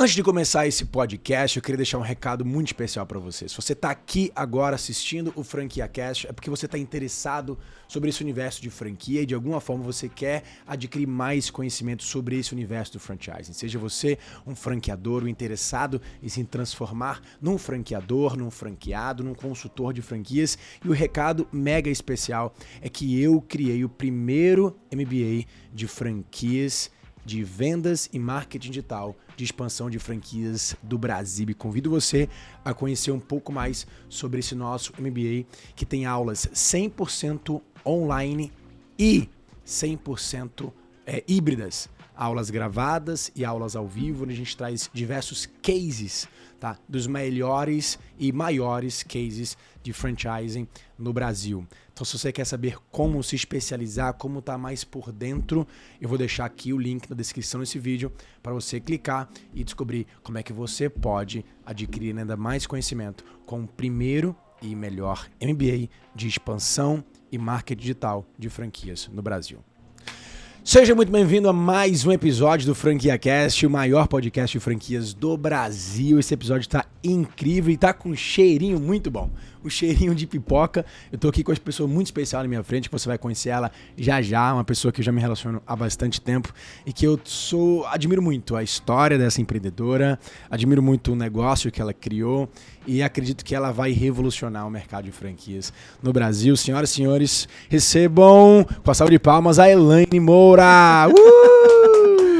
Antes de começar esse podcast, eu queria deixar um recado muito especial para você. Se você está aqui agora assistindo o Franquia Cast, é porque você está interessado sobre esse universo de franquia e de alguma forma você quer adquirir mais conhecimento sobre esse universo do franchising. Seja você um franqueador, um interessado em se transformar num franqueador, num franqueado, num consultor de franquias. E o recado mega especial é que eu criei o primeiro MBA de franquias de vendas e marketing digital de expansão de franquias do Brasil. E convido você a conhecer um pouco mais sobre esse nosso MBA, que tem aulas 100% online e 100% é, híbridas. Aulas gravadas e aulas ao vivo, onde a gente traz diversos cases tá? dos melhores e maiores cases de franchising no Brasil. Então, se você quer saber como se especializar, como estar tá mais por dentro, eu vou deixar aqui o link na descrição desse vídeo para você clicar e descobrir como é que você pode adquirir ainda mais conhecimento com o primeiro e melhor MBA de expansão e marketing digital de franquias no Brasil. Seja muito bem-vindo a mais um episódio do Franquia Cast, o maior podcast de franquias do Brasil. Esse episódio está incrível e está com um cheirinho muito bom o cheirinho de pipoca. Eu tô aqui com uma pessoa muito especial na minha frente, que você vai conhecer ela já já, uma pessoa que eu já me relaciono há bastante tempo e que eu sou admiro muito a história dessa empreendedora, admiro muito o negócio que ela criou e acredito que ela vai revolucionar o mercado de franquias no Brasil. Senhoras e senhores, recebam com a salva de palmas a Elaine Moura. Uh!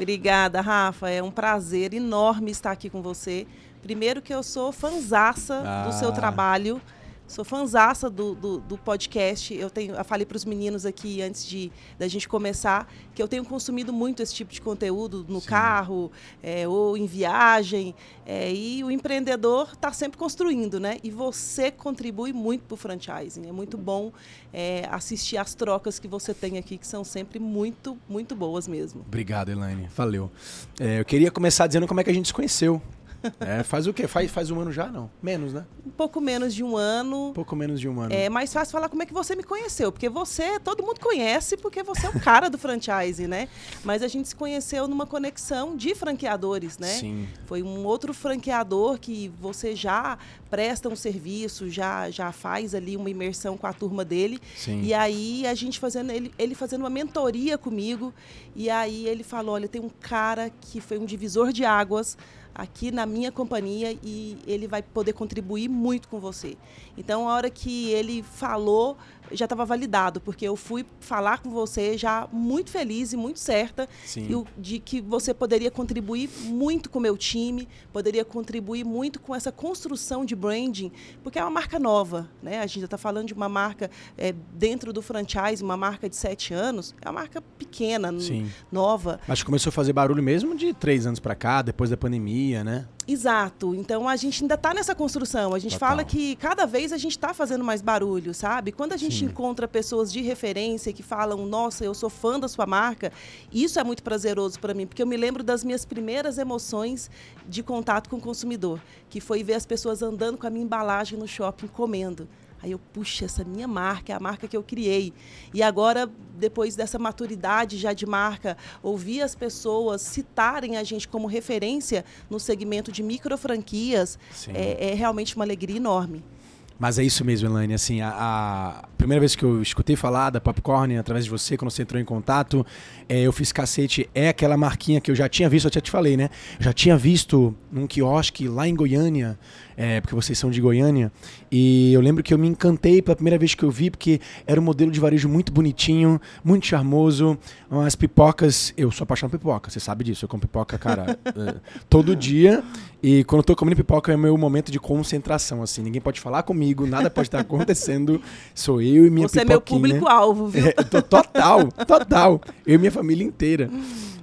Obrigada, Rafa. É um prazer enorme estar aqui com você. Primeiro que eu sou fanzaça ah. do seu ah. trabalho. Sou fanzaça do, do, do, podcast. Eu, tenho, eu falei para os meninos aqui antes de da gente começar que eu tenho consumido muito esse tipo de conteúdo no Sim. carro é, ou em viagem. É, e o empreendedor está sempre construindo, né? E você contribui muito para o franchising. É muito bom é, assistir as trocas que você tem aqui, que são sempre muito, muito boas mesmo. Obrigado, Elaine. Valeu. É, eu queria começar dizendo como é que a gente se conheceu. É, faz o quê? Faz, faz um ano já, não? Menos, né? Um pouco menos de um ano. Um pouco menos de um ano. É mais fácil falar como é que você me conheceu, porque você, todo mundo conhece, porque você é o cara do franchise, né? Mas a gente se conheceu numa conexão de franqueadores, né? Sim. Foi um outro franqueador que você já presta um serviço, já, já faz ali uma imersão com a turma dele. Sim. E aí a gente fazendo, ele, ele fazendo uma mentoria comigo. E aí ele falou: olha, tem um cara que foi um divisor de águas aqui na minha companhia e ele vai poder contribuir muito com você. Então, a hora que ele falou, já estava validado, porque eu fui falar com você já muito feliz e muito certa de que você poderia contribuir muito com o meu time, poderia contribuir muito com essa construção de branding, porque é uma marca nova, né? A gente está falando de uma marca é, dentro do franchise, uma marca de sete anos, é uma marca pequena, Sim. nova. Mas começou a fazer barulho mesmo de três anos para cá, depois da pandemia, né? Exato. Então a gente ainda está nessa construção. A gente Total. fala que cada vez a gente está fazendo mais barulho, sabe? Quando a gente Sim. encontra pessoas de referência que falam, nossa, eu sou fã da sua marca, isso é muito prazeroso para mim, porque eu me lembro das minhas primeiras emoções de contato com o consumidor, que foi ver as pessoas andando com a minha embalagem no shopping comendo. Aí eu, puxa, essa minha marca é a marca que eu criei. E agora, depois dessa maturidade já de marca, ouvir as pessoas citarem a gente como referência no segmento de micro franquias é, é realmente uma alegria enorme. Mas é isso mesmo, Elaine. Assim, a, a, primeira vez que eu escutei falar da Popcorn através de você, quando você entrou em contato, é, eu fiz cacete. É aquela marquinha que eu já tinha visto, eu já te falei, né? Eu já tinha visto num quiosque lá em Goiânia é, porque vocês são de Goiânia. E eu lembro que eu me encantei pela primeira vez que eu vi, porque era um modelo de varejo muito bonitinho, muito charmoso. As pipocas, eu sou apaixonado por pipoca, você sabe disso. Eu como pipoca, cara, é, todo dia. E quando eu tô comendo pipoca é o meu momento de concentração, assim. Ninguém pode falar comigo, nada pode estar acontecendo. Sou eu e minha Você pipoquinha. Você é meu público-alvo, viu? É, total, total. Eu e minha família inteira.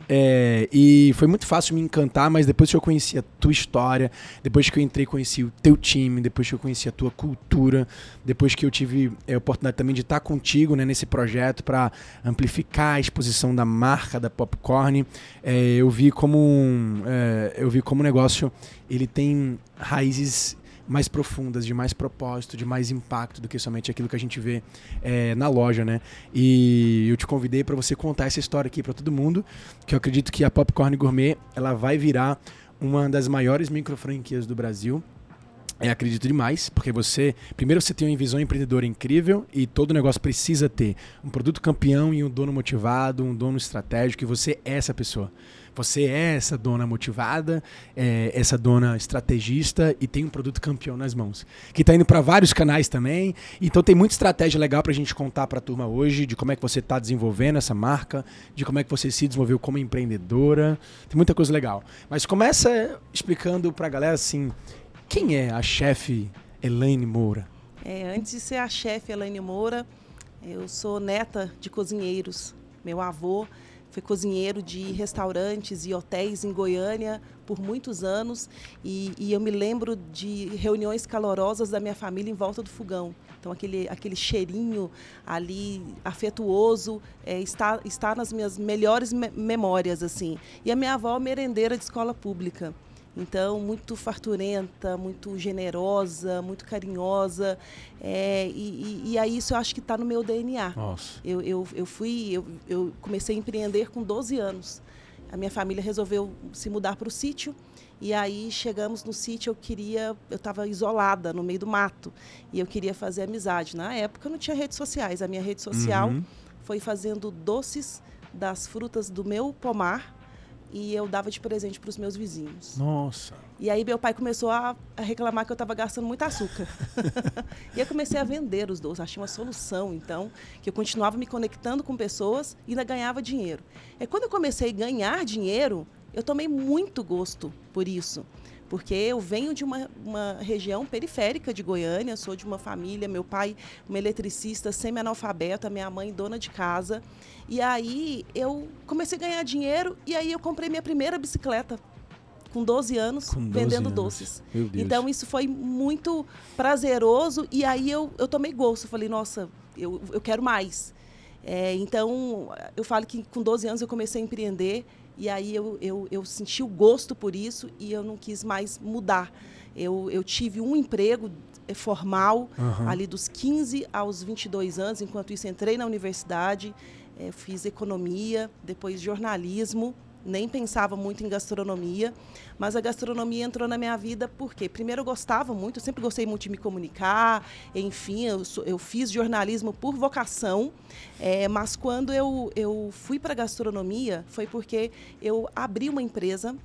É, e foi muito fácil me encantar, mas depois que eu conheci a tua história, depois que eu entrei conheci o teu time, depois que eu conheci a tua cultura, depois que eu tive é, a oportunidade também de estar contigo né, nesse projeto para amplificar a exposição da marca da Popcorn, é, eu vi como um, é, eu vi como o negócio ele tem raízes mais profundas, de mais propósito, de mais impacto do que somente aquilo que a gente vê é, na loja, né? E eu te convidei para você contar essa história aqui para todo mundo, que eu acredito que a Popcorn Gourmet ela vai virar uma das maiores micro franquias do Brasil. É, acredito demais, porque você. Primeiro, você tem uma visão empreendedora incrível e todo negócio precisa ter um produto campeão e um dono motivado, um dono estratégico, e você é essa pessoa. Você é essa dona motivada, é essa dona estrategista e tem um produto campeão nas mãos. Que está indo para vários canais também. Então tem muita estratégia legal para a gente contar para a turma hoje de como é que você está desenvolvendo essa marca, de como é que você se desenvolveu como empreendedora. Tem muita coisa legal. Mas começa explicando para a galera assim, quem é a chefe Elaine Moura? É, antes de ser a chefe Elaine Moura, eu sou neta de cozinheiros. Meu avô foi cozinheiro de restaurantes e hotéis em Goiânia por muitos anos e, e, eu me lembro de reuniões calorosas da minha família em volta do fogão. Então aquele, aquele cheirinho ali afetuoso é, está, está nas minhas melhores me memórias assim. E a minha avó merendeira de escola pública. Então, muito farturenta, muito generosa, muito carinhosa. É, e, e, e aí isso eu acho que está no meu DNA. Nossa. Eu, eu, eu fui, eu, eu comecei a empreender com 12 anos. A minha família resolveu se mudar para o sítio. E aí chegamos no sítio, eu queria, eu estava isolada no meio do mato e eu queria fazer amizade. Na época não tinha redes sociais, a minha rede social uhum. foi fazendo doces das frutas do meu pomar e eu dava de presente para os meus vizinhos. Nossa. E aí meu pai começou a, a reclamar que eu estava gastando muito açúcar. e eu comecei a vender os doces, achei uma solução, então, que eu continuava me conectando com pessoas e ainda ganhava dinheiro. É quando eu comecei a ganhar dinheiro, eu tomei muito gosto por isso porque eu venho de uma, uma região periférica de Goiânia, sou de uma família, meu pai um eletricista semi-analfabeto, minha mãe dona de casa. E aí eu comecei a ganhar dinheiro e aí eu comprei minha primeira bicicleta com 12 anos com 12 vendendo anos. doces. Então isso foi muito prazeroso e aí eu, eu tomei gosto, falei, nossa, eu, eu quero mais. É, então eu falo que com 12 anos eu comecei a empreender e aí eu, eu, eu senti o gosto por isso e eu não quis mais mudar. Eu, eu tive um emprego eh, formal uhum. ali dos 15 aos 22 anos. Enquanto isso, entrei na universidade, é, fiz economia, depois jornalismo nem pensava muito em gastronomia, mas a gastronomia entrou na minha vida porque, primeiro, eu gostava muito, eu sempre gostei muito de me comunicar, enfim, eu, eu fiz jornalismo por vocação, é, mas quando eu, eu fui para a gastronomia foi porque eu abri uma empresa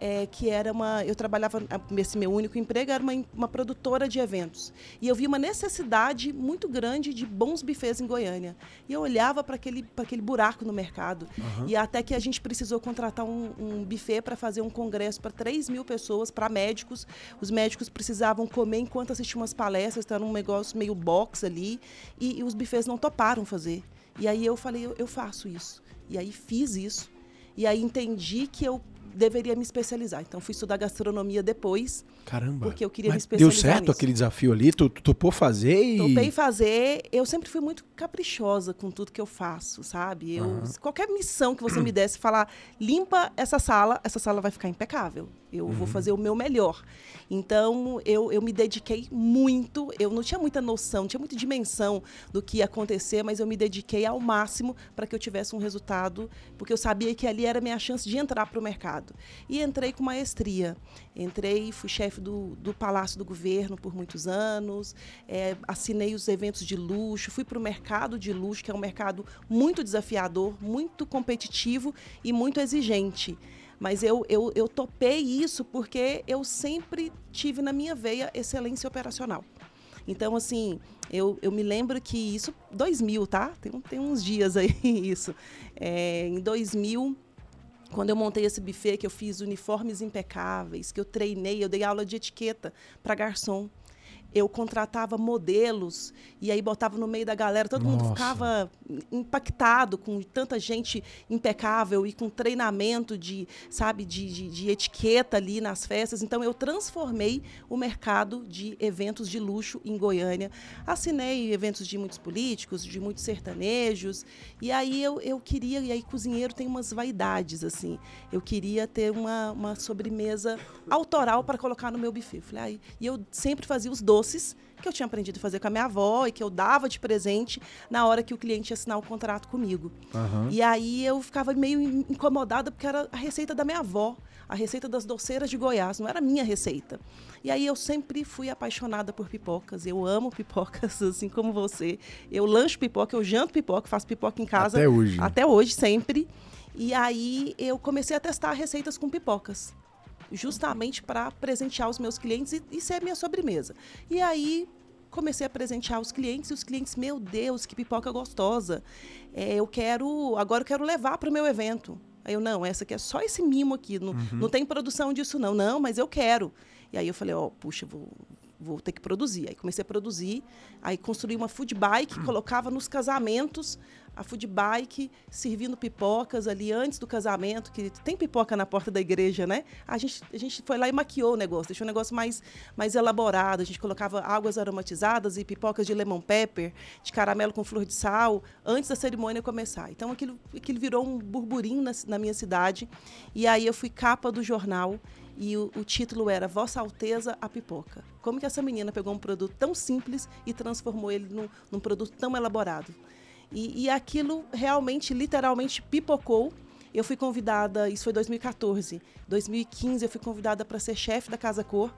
é, que era uma. Eu trabalhava, esse meu único emprego era uma, uma produtora de eventos. E eu vi uma necessidade muito grande de bons bufês em Goiânia. E eu olhava para aquele, aquele buraco no mercado. Uhum. E até que a gente precisou contratar um, um buffet para fazer um congresso para 3 mil pessoas, para médicos. Os médicos precisavam comer enquanto assistiam umas palestras, estava um negócio meio box ali. E, e os bufês não toparam fazer. E aí eu falei, eu, eu faço isso. E aí fiz isso. E aí entendi que eu deveria me especializar. Então fui estudar gastronomia depois. Caramba. Porque eu queria me especializar. Deu certo nisso. aquele desafio ali? Tu, tu topou fazer e. Topei fazer. Eu sempre fui muito caprichosa com tudo que eu faço, sabe? Eu, uhum. Qualquer missão que você me desse, falar, limpa essa sala, essa sala vai ficar impecável. Eu uhum. vou fazer o meu melhor. Então, eu, eu me dediquei muito. Eu não tinha muita noção, não tinha muita dimensão do que ia acontecer, mas eu me dediquei ao máximo para que eu tivesse um resultado, porque eu sabia que ali era a minha chance de entrar para o mercado. E entrei com maestria. Entrei, fui chefe do, do Palácio do Governo por muitos anos, é, assinei os eventos de luxo, fui para o mercado de luxo, que é um mercado muito desafiador, muito competitivo e muito exigente. Mas eu, eu, eu topei isso porque eu sempre tive na minha veia excelência operacional. Então, assim, eu, eu me lembro que isso, 2000, tá? Tem, tem uns dias aí isso. É, em 2000, quando eu montei esse buffet, que eu fiz uniformes impecáveis, que eu treinei, eu dei aula de etiqueta para garçom eu contratava modelos e aí botava no meio da galera, todo Nossa. mundo ficava impactado com tanta gente impecável e com treinamento de, sabe, de, de, de, etiqueta ali nas festas. Então eu transformei o mercado de eventos de luxo em Goiânia. Assinei eventos de muitos políticos, de muitos sertanejos. E aí eu, eu queria, e aí cozinheiro tem umas vaidades, assim. Eu queria ter uma, uma sobremesa autoral para colocar no meu buffet. Falei, ah, e eu sempre fazia os doces doces que eu tinha aprendido a fazer com a minha avó e que eu dava de presente na hora que o cliente ia assinar o contrato comigo. Uhum. E aí eu ficava meio incomodada porque era a receita da minha avó, a receita das doceiras de Goiás, não era a minha receita. E aí eu sempre fui apaixonada por pipocas. Eu amo pipocas, assim como você. Eu lancho pipoca, eu janto pipoca, faço pipoca em casa. Até hoje. Até hoje, sempre. E aí eu comecei a testar receitas com pipocas justamente para presentear os meus clientes e, e ser minha sobremesa. E aí comecei a presentear os clientes e os clientes, meu Deus, que pipoca gostosa. É, eu quero, agora eu quero levar para o meu evento. Aí eu, não, essa aqui é só esse mimo aqui, não, uhum. não tem produção disso não. Não, mas eu quero. E aí eu falei, ó, oh, puxa, vou, vou ter que produzir. Aí comecei a produzir, aí construí uma food bike, hum. colocava nos casamentos a food bike servindo pipocas ali antes do casamento, que tem pipoca na porta da igreja, né? A gente, a gente foi lá e maquiou o negócio, deixou o negócio mais, mais elaborado. A gente colocava águas aromatizadas e pipocas de lemon pepper, de caramelo com flor de sal, antes da cerimônia começar. Então aquilo, aquilo virou um burburinho na, na minha cidade. E aí eu fui capa do jornal e o, o, título era Vossa Alteza a Pipoca. Como que essa menina pegou um produto tão simples e transformou ele num, num produto tão elaborado? E, e, aquilo realmente, literalmente, pipocou. Eu fui convidada, isso foi 2014. 2015 eu fui convidada para ser chefe da Casa Cor.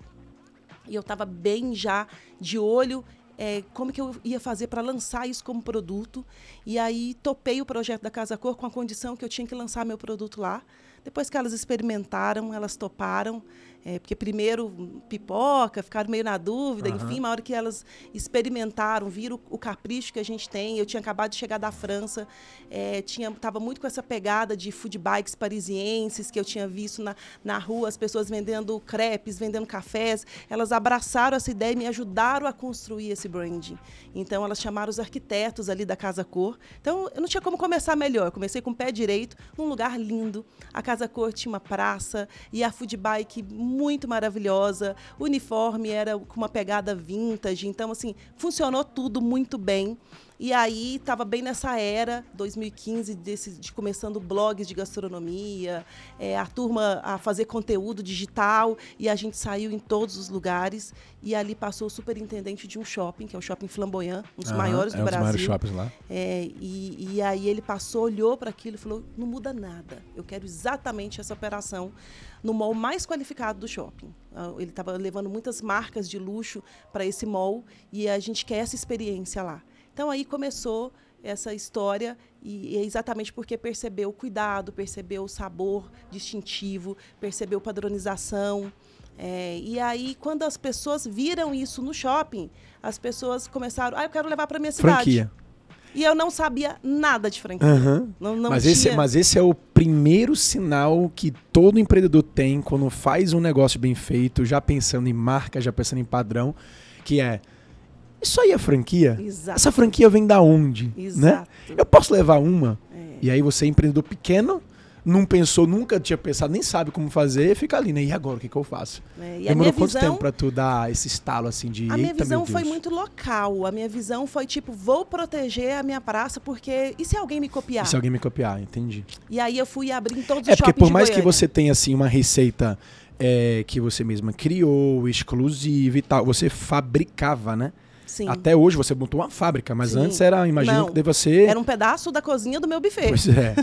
E eu estava bem já de olho é, como que eu ia fazer para lançar isso como produto. E aí topei o projeto da Casa Cor com a condição que eu tinha que lançar meu produto lá. Depois que elas experimentaram, elas toparam. É, porque primeiro pipoca, ficaram meio na dúvida, uhum. enfim, na hora que elas experimentaram, viram o, o, capricho que a gente tem. Eu tinha acabado de chegar da França, é, tinha, tava muito com essa pegada de food bikes parisienses que eu tinha visto na, na rua, as pessoas vendendo crepes, vendendo cafés. Elas abraçaram essa ideia e me ajudaram a construir esse branding. Então, elas chamaram os arquitetos ali da Casa Cor. Então, eu não tinha como começar melhor. Eu comecei com o pé direito, num lugar lindo. A Casa Cor tinha uma praça e a food bike muito maravilhosa. O uniforme era com uma pegada vintage. Então, assim, funcionou tudo muito bem. E aí estava bem nessa era, 2015, desse, de começando blogs de gastronomia, é, a turma a fazer conteúdo digital, e a gente saiu em todos os lugares. E ali passou o superintendente de um shopping, que é o Shopping Flamboyant, um dos uhum, maiores do é um Brasil. Dos maiores shoppings lá. É, e, e aí ele passou, olhou para aquilo e falou: não muda nada. Eu quero exatamente essa operação no mall mais qualificado do shopping. Ah, ele estava levando muitas marcas de luxo para esse mall e a gente quer essa experiência lá. Então aí começou essa história e é exatamente porque percebeu o cuidado, percebeu o sabor distintivo, percebeu padronização. É, e aí, quando as pessoas viram isso no shopping, as pessoas começaram, ah, eu quero levar para minha cidade. Franquia. E eu não sabia nada de franquia. Uhum. Não, não mas, tinha... esse, mas esse é o primeiro sinal que todo empreendedor tem quando faz um negócio bem feito, já pensando em marca, já pensando em padrão, que é isso aí é franquia? Exato. Essa franquia vem da onde? Né? Exato. Né? Eu posso levar uma? É. E aí você é empreendedor pequeno, não pensou, nunca tinha pensado, nem sabe como fazer, fica ali, né? E agora, o que, que eu faço? É, Demorou quanto visão, tempo pra tu dar esse estalo, assim, de... A minha visão foi muito local. A minha visão foi, tipo, vou proteger a minha praça, porque... E se alguém me copiar? E se alguém me copiar, entendi. E aí eu fui abrir em todos é, os shoppings É, porque por mais que você tenha, assim, uma receita é, que você mesma criou, exclusiva e tal, você fabricava, né? Sim. Até hoje você montou uma fábrica, mas Sim. antes era, imagino Não, que deva ser. Era um pedaço da cozinha do meu buffet. Pois é.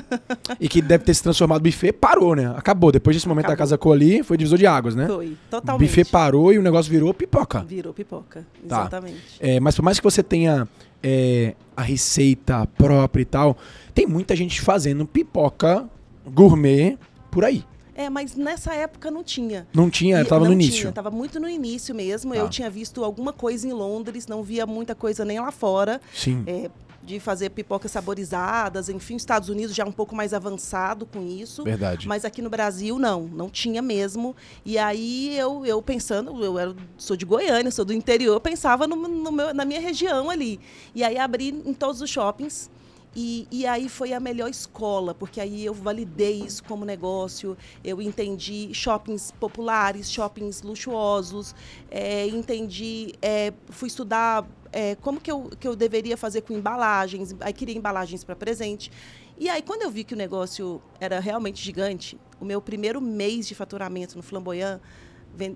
e que deve ter se transformado no buffet, parou, né? Acabou. Depois desse momento Acabou. da casa ali, foi divisor de águas, né? Foi, totalmente. O buffet parou e o negócio virou pipoca. Virou pipoca, tá. exatamente. É, mas por mais que você tenha é, a receita própria e tal, tem muita gente fazendo pipoca gourmet por aí. É, mas nessa época não tinha. Não tinha, estava no início. Estava muito no início mesmo. Eu tá. tinha visto alguma coisa em Londres, não via muita coisa nem lá fora. Sim. É, de fazer pipocas saborizadas, enfim, Estados Unidos já um pouco mais avançado com isso. Verdade. Mas aqui no Brasil não, não tinha mesmo. E aí eu, eu pensando, eu era, sou de Goiânia, sou do interior, pensava no, no meu, na minha região ali. E aí abri em todos os shoppings. E, e, aí foi a melhor escola, porque aí eu validei isso como negócio, eu entendi shoppings populares, shoppings luxuosos, é, entendi, é, fui estudar é, como que eu, que eu deveria fazer com embalagens, aí queria embalagens para presente. E aí, quando eu vi que o negócio era realmente gigante, o meu primeiro mês de faturamento no Flamboyant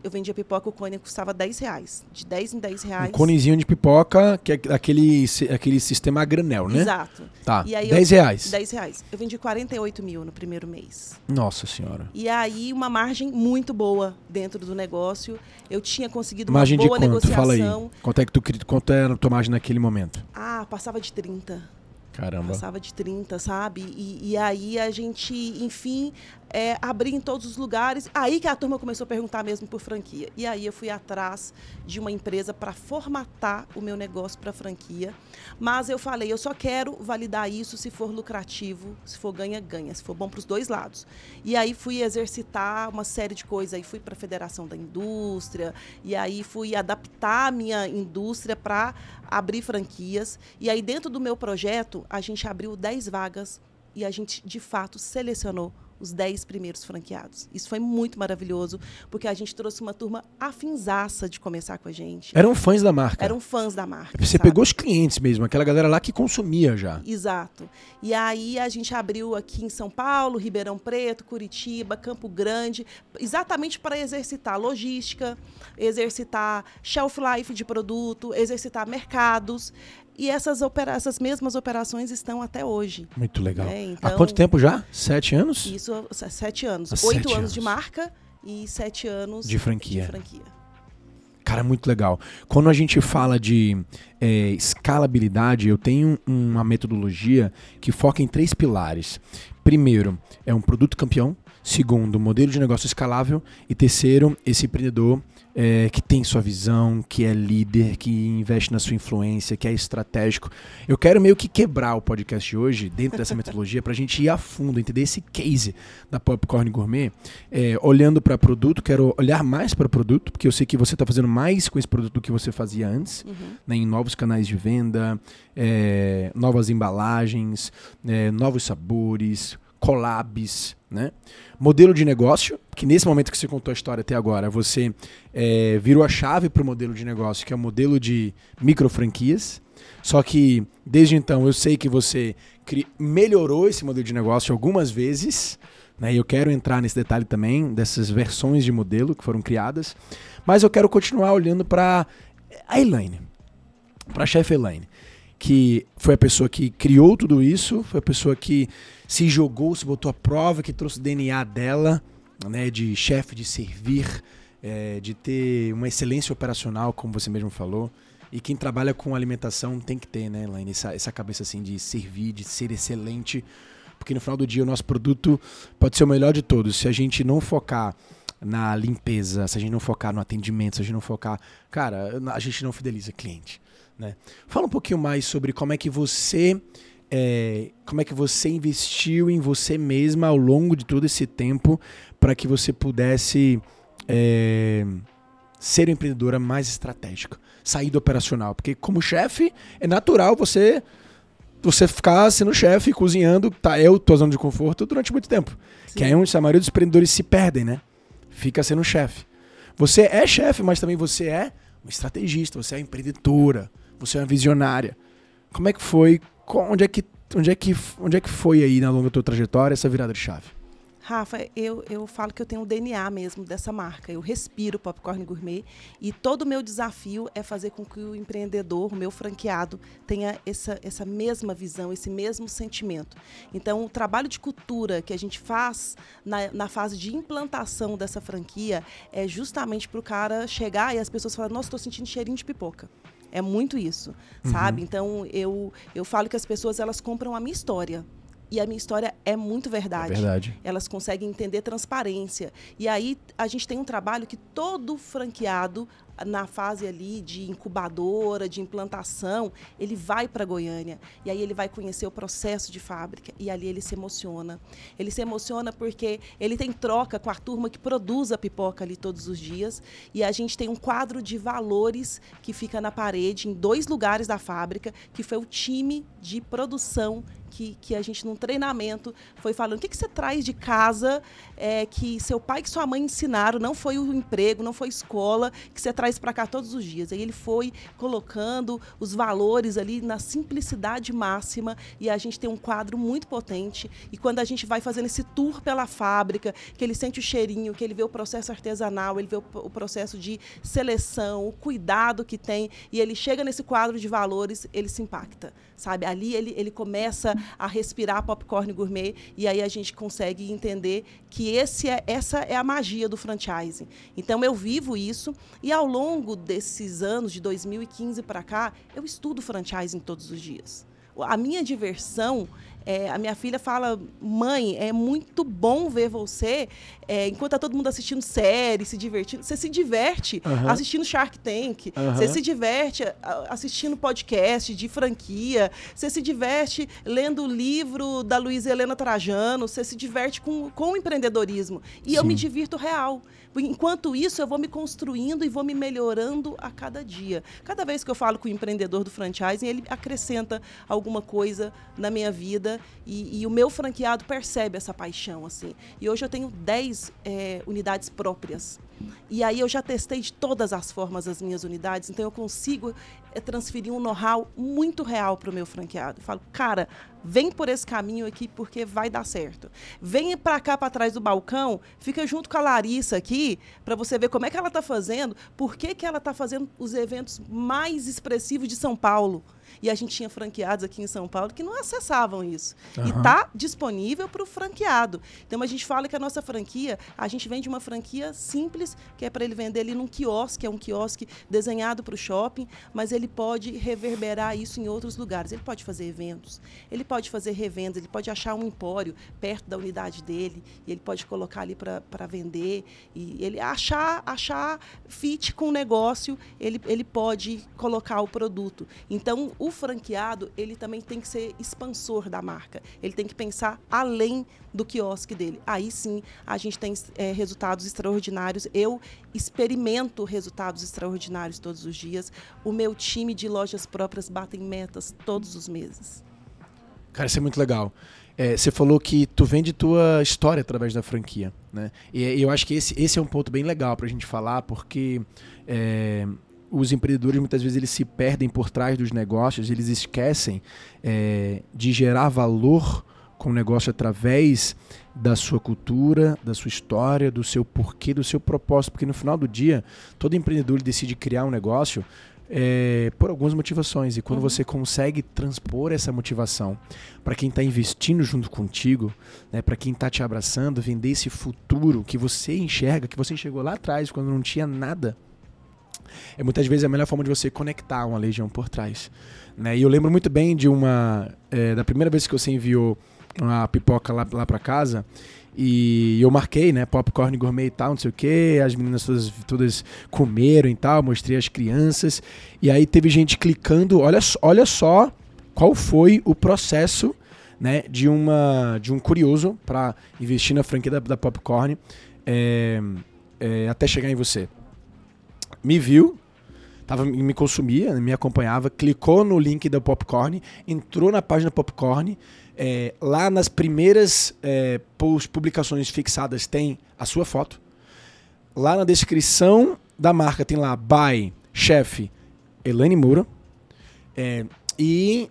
eu vendia pipoca, o cone custava 10 reais. De 10 em 10 reais. Um conezinho de pipoca, que é aquele, aquele sistema a granel, né? Exato. Tá. E aí 10 eu, reais. 10 reais. Eu vendi 48 mil no primeiro mês. Nossa senhora. E aí, uma margem muito boa dentro do negócio. Eu tinha conseguido margem uma boa de quanto? negociação. Fala aí. Quanto é que tu quanto era a tua margem naquele momento? Ah, passava de 30. Caramba. Passava de 30, sabe? E, e aí a gente, enfim, é, abrir em todos os lugares. Aí que a turma começou a perguntar mesmo por franquia. E aí eu fui atrás de uma empresa para formatar o meu negócio para franquia. Mas eu falei, eu só quero validar isso se for lucrativo, se for ganha-ganha, se for bom para os dois lados. E aí fui exercitar uma série de coisas. Aí fui para a Federação da Indústria, e aí fui adaptar a minha indústria para abrir franquias. E aí, dentro do meu projeto, a gente abriu 10 vagas e a gente, de fato, selecionou os 10 primeiros franqueados. Isso foi muito maravilhoso, porque a gente trouxe uma turma afinzaça de começar com a gente. Eram fãs da marca. Eram fãs da marca. Você sabe? pegou os clientes mesmo, aquela galera lá que consumia já. Exato. E aí a gente abriu aqui em São Paulo, Ribeirão Preto, Curitiba, Campo Grande, exatamente para exercitar logística, exercitar shelf life de produto, exercitar mercados. E essas, opera essas mesmas operações estão até hoje. Muito legal. Né? Então, Há quanto tempo já? Sete anos? Isso, sete anos. Há Oito anos, anos de marca e sete anos de franquia. De franquia. Cara, muito legal. Quando a gente fala de é, escalabilidade, eu tenho uma metodologia que foca em três pilares. Primeiro, é um produto campeão. Segundo, modelo de negócio escalável. E terceiro, esse empreendedor é, que tem sua visão, que é líder, que investe na sua influência, que é estratégico. Eu quero meio que quebrar o podcast de hoje dentro dessa metodologia para a gente ir a fundo, entender esse case da Popcorn Gourmet, é, olhando para produto, quero olhar mais para o produto, porque eu sei que você está fazendo mais com esse produto do que você fazia antes, uhum. né, em novos canais de venda, é, novas embalagens, é, novos sabores, collabs, né? Modelo de negócio, que nesse momento que você contou a história até agora, você é, virou a chave para o modelo de negócio, que é o modelo de micro franquias. Só que desde então eu sei que você melhorou esse modelo de negócio algumas vezes, né? E eu quero entrar nesse detalhe também dessas versões de modelo que foram criadas, mas eu quero continuar olhando para a Elaine, para a chefe Elaine, que foi a pessoa que criou tudo isso, foi a pessoa que se jogou, se botou à prova, que trouxe o DNA dela, né, de chefe, de servir, é, de ter uma excelência operacional, como você mesmo falou. E quem trabalha com alimentação tem que ter, né, Laine, essa, essa cabeça assim de servir, de ser excelente, porque no final do dia o nosso produto pode ser o melhor de todos. Se a gente não focar na limpeza, se a gente não focar no atendimento, se a gente não focar, cara, a gente não fideliza cliente, né? Fala um pouquinho mais sobre como é que você é, como é que você investiu em você mesma ao longo de todo esse tempo para que você pudesse é, ser uma empreendedora mais estratégica, sair do operacional. Porque como chefe, é natural você você ficar sendo chefe, cozinhando, tá eu, tua zona de conforto, durante muito tempo. Sim. Que é onde a maioria dos empreendedores se perdem, né? Fica sendo chefe. Você é chefe, mas também você é uma estrategista, você é empreendedora, você é uma visionária. Como é que foi onde é que, onde é que, onde é que foi aí na longa tua trajetória essa virada de chave? Rafa, eu, eu falo que eu tenho o DNA mesmo dessa marca. Eu respiro popcorn gourmet e todo o meu desafio é fazer com que o empreendedor, o meu franqueado, tenha essa, essa mesma visão, esse mesmo sentimento. Então, o trabalho de cultura que a gente faz na, na fase de implantação dessa franquia é justamente para o cara chegar e as pessoas falarem: Nossa, estou sentindo cheirinho de pipoca. É muito isso, uhum. sabe? Então eu, eu falo que as pessoas elas compram a minha história. E a minha história é muito verdade. É verdade. Elas conseguem entender transparência. E aí a gente tem um trabalho que todo franqueado na fase ali de incubadora, de implantação, ele vai para Goiânia e aí ele vai conhecer o processo de fábrica e ali ele se emociona. Ele se emociona porque ele tem troca com a turma que produz a pipoca ali todos os dias e a gente tem um quadro de valores que fica na parede em dois lugares da fábrica, que foi o time de produção que, que a gente, num treinamento, foi falando: o que, que você traz de casa é, que seu pai e sua mãe ensinaram, não foi o emprego, não foi escola, que você traz para cá todos os dias. Aí ele foi colocando os valores ali na simplicidade máxima e a gente tem um quadro muito potente. E quando a gente vai fazendo esse tour pela fábrica, que ele sente o cheirinho, que ele vê o processo artesanal, ele vê o, o processo de seleção, o cuidado que tem, e ele chega nesse quadro de valores, ele se impacta, sabe? Ali ele, ele começa a respirar popcorn gourmet e aí a gente consegue entender que esse é, essa é a magia do franchising. Então eu vivo isso e ao longo desses anos, de 2015 para cá, eu estudo franchising todos os dias. A minha diversão é, a minha filha fala, mãe, é muito bom ver você é, enquanto tá todo mundo assistindo série, se divertindo. Você se diverte uhum. assistindo Shark Tank. Uhum. Você se diverte assistindo podcast de franquia. Você se diverte lendo o livro da Luísa Helena Trajano. Você se diverte com, com o empreendedorismo. E Sim. eu me divirto real. Enquanto isso, eu vou me construindo e vou me melhorando a cada dia. Cada vez que eu falo com o empreendedor do franchising, ele acrescenta alguma coisa na minha vida e, e o meu franqueado percebe essa paixão. assim. E hoje eu tenho 10 é, unidades próprias. E aí eu já testei de todas as formas as minhas unidades, então eu consigo é, transferir um know-how muito real para o meu franqueado. Eu falo, cara, vem por esse caminho aqui porque vai dar certo. Vem para cá para trás do balcão, fica junto com a Larissa aqui para você ver como é que ela está fazendo, por que, que ela está fazendo os eventos mais expressivos de São Paulo. E a gente tinha franqueados aqui em São Paulo que não acessavam isso. Uhum. E está disponível para o franqueado. Então a gente fala que a nossa franquia, a gente vende uma franquia simples, que é para ele vender ali num quiosque, é um quiosque desenhado para o shopping, mas ele pode reverberar isso em outros lugares. Ele pode fazer eventos, ele pode fazer revendas, ele pode achar um empório perto da unidade dele e ele pode colocar ali para vender. E ele achar, achar fit com o negócio, ele, ele pode colocar o produto. Então, o franqueado, ele também tem que ser expansor da marca. Ele tem que pensar além do quiosque dele. Aí sim, a gente tem é, resultados extraordinários. Eu experimento resultados extraordinários todos os dias. O meu time de lojas próprias batem metas todos os meses. Cara, isso é muito legal. É, você falou que tu vende tua história através da franquia, né? E eu acho que esse, esse é um ponto bem legal para a gente falar, porque é, os empreendedores muitas vezes eles se perdem por trás dos negócios, eles esquecem é, de gerar valor com o negócio através da sua cultura, da sua história, do seu porquê, do seu propósito, porque no final do dia todo empreendedor decide criar um negócio é, por algumas motivações e quando uhum. você consegue transpor essa motivação para quem está investindo junto contigo, né, para quem está te abraçando, vender esse futuro que você enxerga, que você enxergou lá atrás quando não tinha nada é muitas vezes a melhor forma de você conectar uma legião por trás. Né? E eu lembro muito bem de uma. É, da primeira vez que você enviou uma pipoca lá, lá para casa. E eu marquei, né? Popcorn gourmet e tal, não sei o que. As meninas todas, todas comeram e tal. Mostrei as crianças. E aí teve gente clicando. Olha, olha só qual foi o processo né, de, uma, de um curioso para investir na franquia da, da Popcorn é, é, até chegar em você me viu, tava, me consumia, me acompanhava, clicou no link da Popcorn, entrou na página Popcorn. É, lá nas primeiras é, publicações fixadas tem a sua foto. Lá na descrição da marca tem lá by chefe Elaine Moura. É, e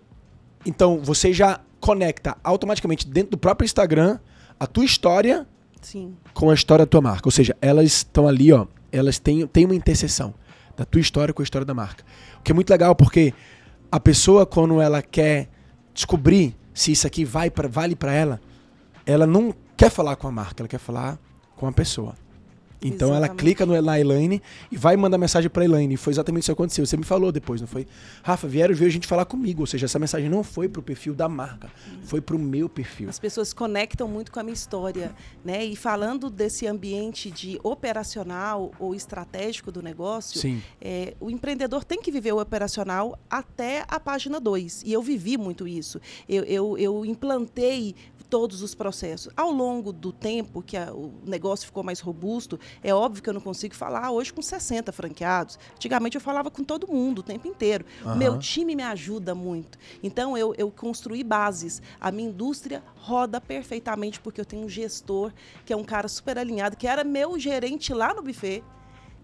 então você já conecta automaticamente dentro do próprio Instagram a tua história Sim. com a história da tua marca. Ou seja, elas estão ali, ó, elas têm, têm uma interseção da tua história com a história da marca. O que é muito legal porque a pessoa, quando ela quer descobrir se isso aqui vai pra, vale para ela, ela não quer falar com a marca, ela quer falar com a pessoa. Então exatamente. ela clica no, na Elaine e vai mandar mensagem para Elaine. E foi exatamente isso que aconteceu. Você me falou depois, não foi? Rafa, vieram ver a gente falar comigo. Ou seja, essa mensagem não foi pro perfil da marca, foi pro meu perfil. As pessoas conectam muito com a minha história, né? E falando desse ambiente de operacional ou estratégico do negócio, é, o empreendedor tem que viver o operacional até a página 2. E eu vivi muito isso. Eu, eu, eu implantei todos os processos. Ao longo do tempo que a, o negócio ficou mais robusto, é óbvio que eu não consigo falar hoje com 60 franqueados. Antigamente eu falava com todo mundo o tempo inteiro. Uhum. Meu time me ajuda muito. Então eu, eu construí bases. A minha indústria roda perfeitamente porque eu tenho um gestor que é um cara super alinhado, que era meu gerente lá no buffet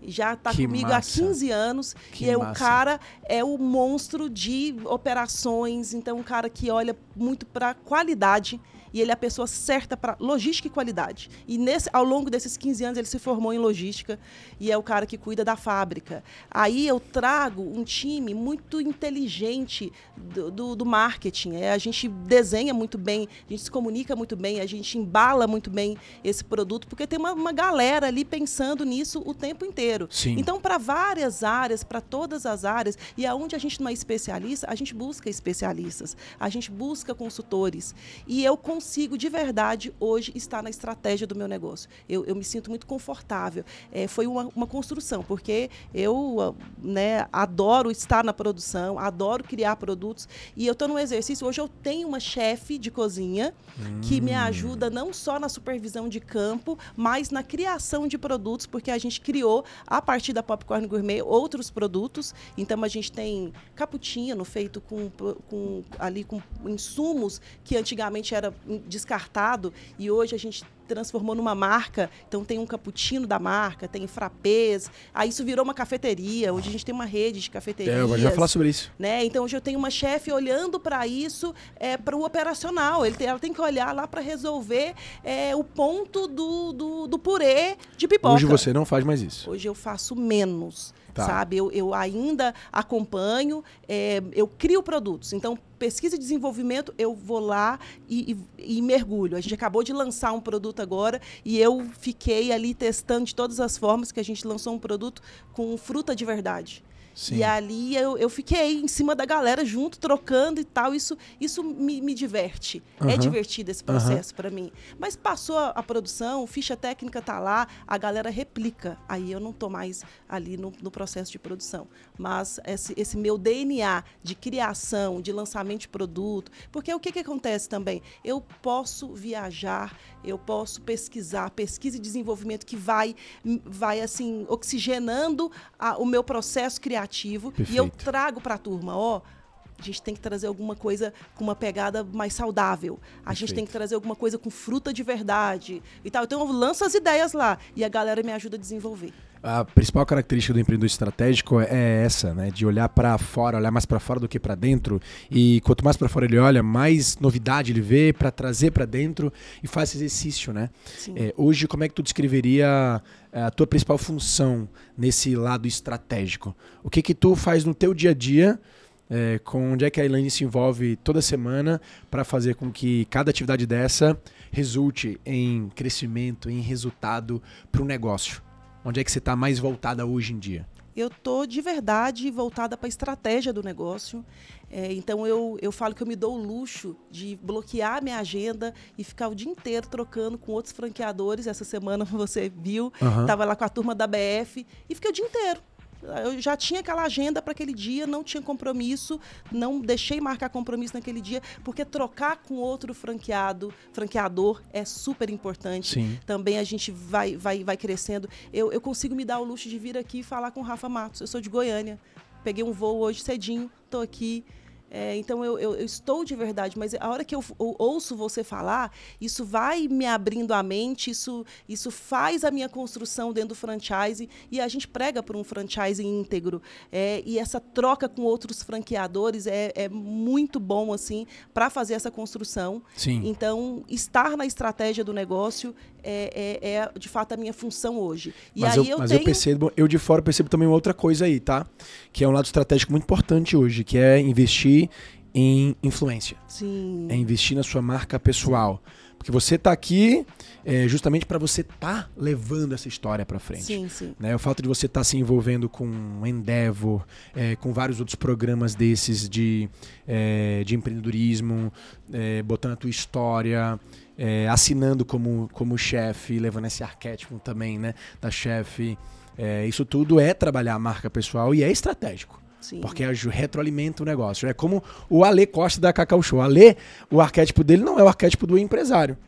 já está comigo massa. há 15 anos que e é o cara é o monstro de operações, então um cara que olha muito para qualidade e ele é a pessoa certa para logística e qualidade. E nesse, ao longo desses 15 anos ele se formou em logística e é o cara que cuida da fábrica. Aí eu trago um time muito inteligente do, do, do marketing. É, a gente desenha muito bem, a gente se comunica muito bem, a gente embala muito bem esse produto, porque tem uma, uma galera ali pensando nisso o tempo inteiro. Sim. Então, para várias áreas, para todas as áreas, e aonde a gente não é especialista, a gente busca especialistas, a gente busca consultores. E eu consigo de verdade hoje estar na estratégia do meu negócio. Eu, eu me sinto muito confortável. É, foi uma, uma, construção, porque eu né, adoro estar na produção, adoro criar produtos e eu estou no exercício. Hoje eu tenho uma chefe de cozinha hum. que me hum. ajuda não só na supervisão de campo, mas na criação de produtos, porque a gente criou, a partir da Popcorn Gourmet, outros produtos. Então a gente tem cappuccino feito com, com ali com insumos que antigamente era descartado e hoje a gente transformou numa marca. Então tem um cappuccino da marca, tem frappés. Aí isso virou uma cafeteria. Hoje a gente tem uma rede de cafeterias. É, eu já falar sobre isso. Né? Então hoje eu tenho uma chefe olhando para isso, é, para o operacional. Ele tem, ela tem que olhar lá para resolver é, o ponto do, do, do purê de pipoca. Hoje você não faz mais isso. Hoje eu faço menos. Tá. Sabe? Eu, eu ainda acompanho, é, eu crio produtos. Então, pesquisa e desenvolvimento, eu vou lá e, e, e, mergulho. A gente acabou de lançar um produto agora e eu fiquei ali testando de todas as formas que a gente lançou um produto com fruta de verdade. Sim. E ali eu, eu fiquei em cima da galera junto, trocando e tal. Isso, isso me, me diverte. Uhum. É divertido esse processo uhum. para mim. Mas passou a, a, produção, ficha técnica tá lá, a galera replica. Aí eu não tô mais ali no, no processo de produção. Mas esse, esse meu DNA de criação, de lançamento de produto. Porque o que, que acontece também? Eu posso viajar, eu posso pesquisar, pesquisa e desenvolvimento que vai, vai assim, oxigenando a, o meu processo criativo criativo Perfeito. e eu trago para a turma, ó, a gente tem que trazer alguma coisa com uma pegada mais saudável. A Perfeito. gente tem que trazer alguma coisa com fruta de verdade e tal. Então eu lanço as ideias lá e a galera me ajuda a desenvolver. A principal característica do empreendedor estratégico é essa, né? De olhar para fora, olhar mais para fora do que para dentro. E quanto mais para fora ele olha, mais novidade ele vê para trazer para dentro e faz exercício, né? É, hoje, como é que tu descreveria é, a tua principal função nesse lado estratégico? O que que tu faz no teu dia a dia? É, com onde é que a Elaine se envolve toda semana para fazer com que cada atividade dessa resulte em crescimento, em resultado para o negócio? Onde é que você está mais voltada hoje em dia? Eu estou de verdade voltada para a estratégia do negócio. É, então eu, eu falo que eu me dou o luxo de bloquear minha agenda e ficar o dia inteiro trocando com outros franqueadores. Essa semana você viu, estava uhum. lá com a turma da BF e fiquei o dia inteiro eu já tinha aquela agenda para aquele dia, não tinha compromisso, não deixei marcar compromisso naquele dia, porque trocar com outro franqueado, franqueador é super importante. Sim. Também a gente vai, vai, vai crescendo. Eu, eu consigo me dar o luxo de vir aqui e falar com o Rafa Matos. Eu sou de Goiânia. Peguei um voo hoje cedinho, estou aqui. É, então eu, eu, eu, estou de verdade, mas a hora que eu, eu, ouço você falar, isso vai me abrindo a mente, isso, isso faz a minha construção dentro do franchise e a gente prega por um franchise íntegro. É, e essa troca com outros franqueadores é, é muito bom assim para fazer essa construção. Sim. Então, estar na estratégia do negócio é, é, é, de fato a minha função hoje. E mas aí eu, eu mas tenho... eu percebo, eu de fora percebo também uma outra coisa aí, tá? Que é um lado estratégico muito importante hoje, que é investir em influência. Sim. É investir na sua marca pessoal. Porque você está aqui é, justamente para você estar tá levando essa história para frente. Sim, sim. Né? O fato de você estar tá se envolvendo com Endeavor, é, com vários outros programas desses de, é, de empreendedorismo, é, botando a tua história, é, assinando como, como chefe, levando esse arquétipo também né, da chefe. É, isso tudo é trabalhar a marca pessoal e é estratégico. Sim. Porque retroalimenta o negócio. É como o Ale Costa da Cacau Show. O Ale, o arquétipo dele não é o arquétipo do empresário.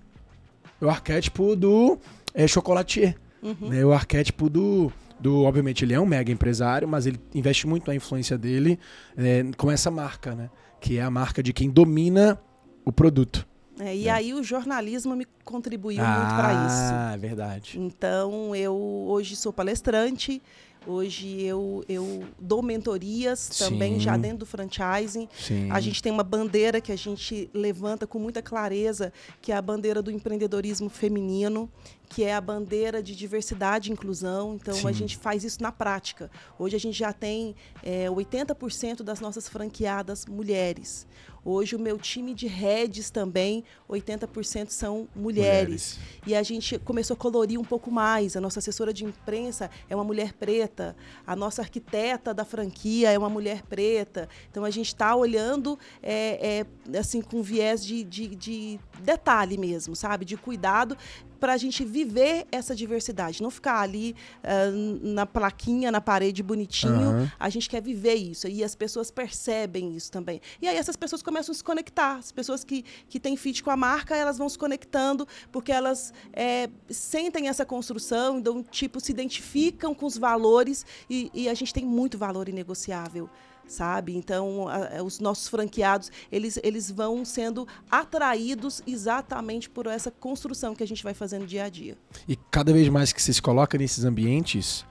É o arquétipo do é, chocolatier. Uhum. Né? O arquétipo do, do. Obviamente, ele é um mega empresário, mas ele investe muito na influência dele é, com essa marca, né? Que é a marca de quem domina o produto. É, e é. aí o jornalismo me contribuiu ah, muito para isso. Ah, é verdade. Então eu hoje sou palestrante, Hoje eu, eu dou mentorias também, Sim. já dentro do franchising. Sim. A gente tem uma bandeira que a gente levanta com muita clareza, que é a bandeira do empreendedorismo feminino, que é a bandeira de diversidade e inclusão. Então, Sim. a gente faz isso na prática. Hoje, a gente já tem é, 80% das nossas franqueadas mulheres. Hoje, o meu time de redes também, 80% são mulheres. mulheres. E a gente começou a colorir um pouco mais. A nossa assessora de imprensa é uma mulher preta. A nossa arquiteta da franquia é uma mulher preta. Então, a gente está olhando é, é, assim com viés de, de, de detalhe mesmo, sabe? De cuidado para a gente viver essa diversidade, não ficar ali uh, na plaquinha, na parede bonitinho. Uhum. A gente quer viver isso e as pessoas percebem isso também. E aí essas pessoas começam a se conectar. As pessoas que, que têm fit com a marca, elas vão se conectando porque elas é, sentem essa construção, então, tipo, se identificam com os valores e, e a gente tem muito valor inegociável sabe? Então, a, os nossos franqueados, eles, eles vão sendo atraídos exatamente por essa construção que a gente vai fazendo dia a dia. E cada vez mais que você se coloca nesses ambientes,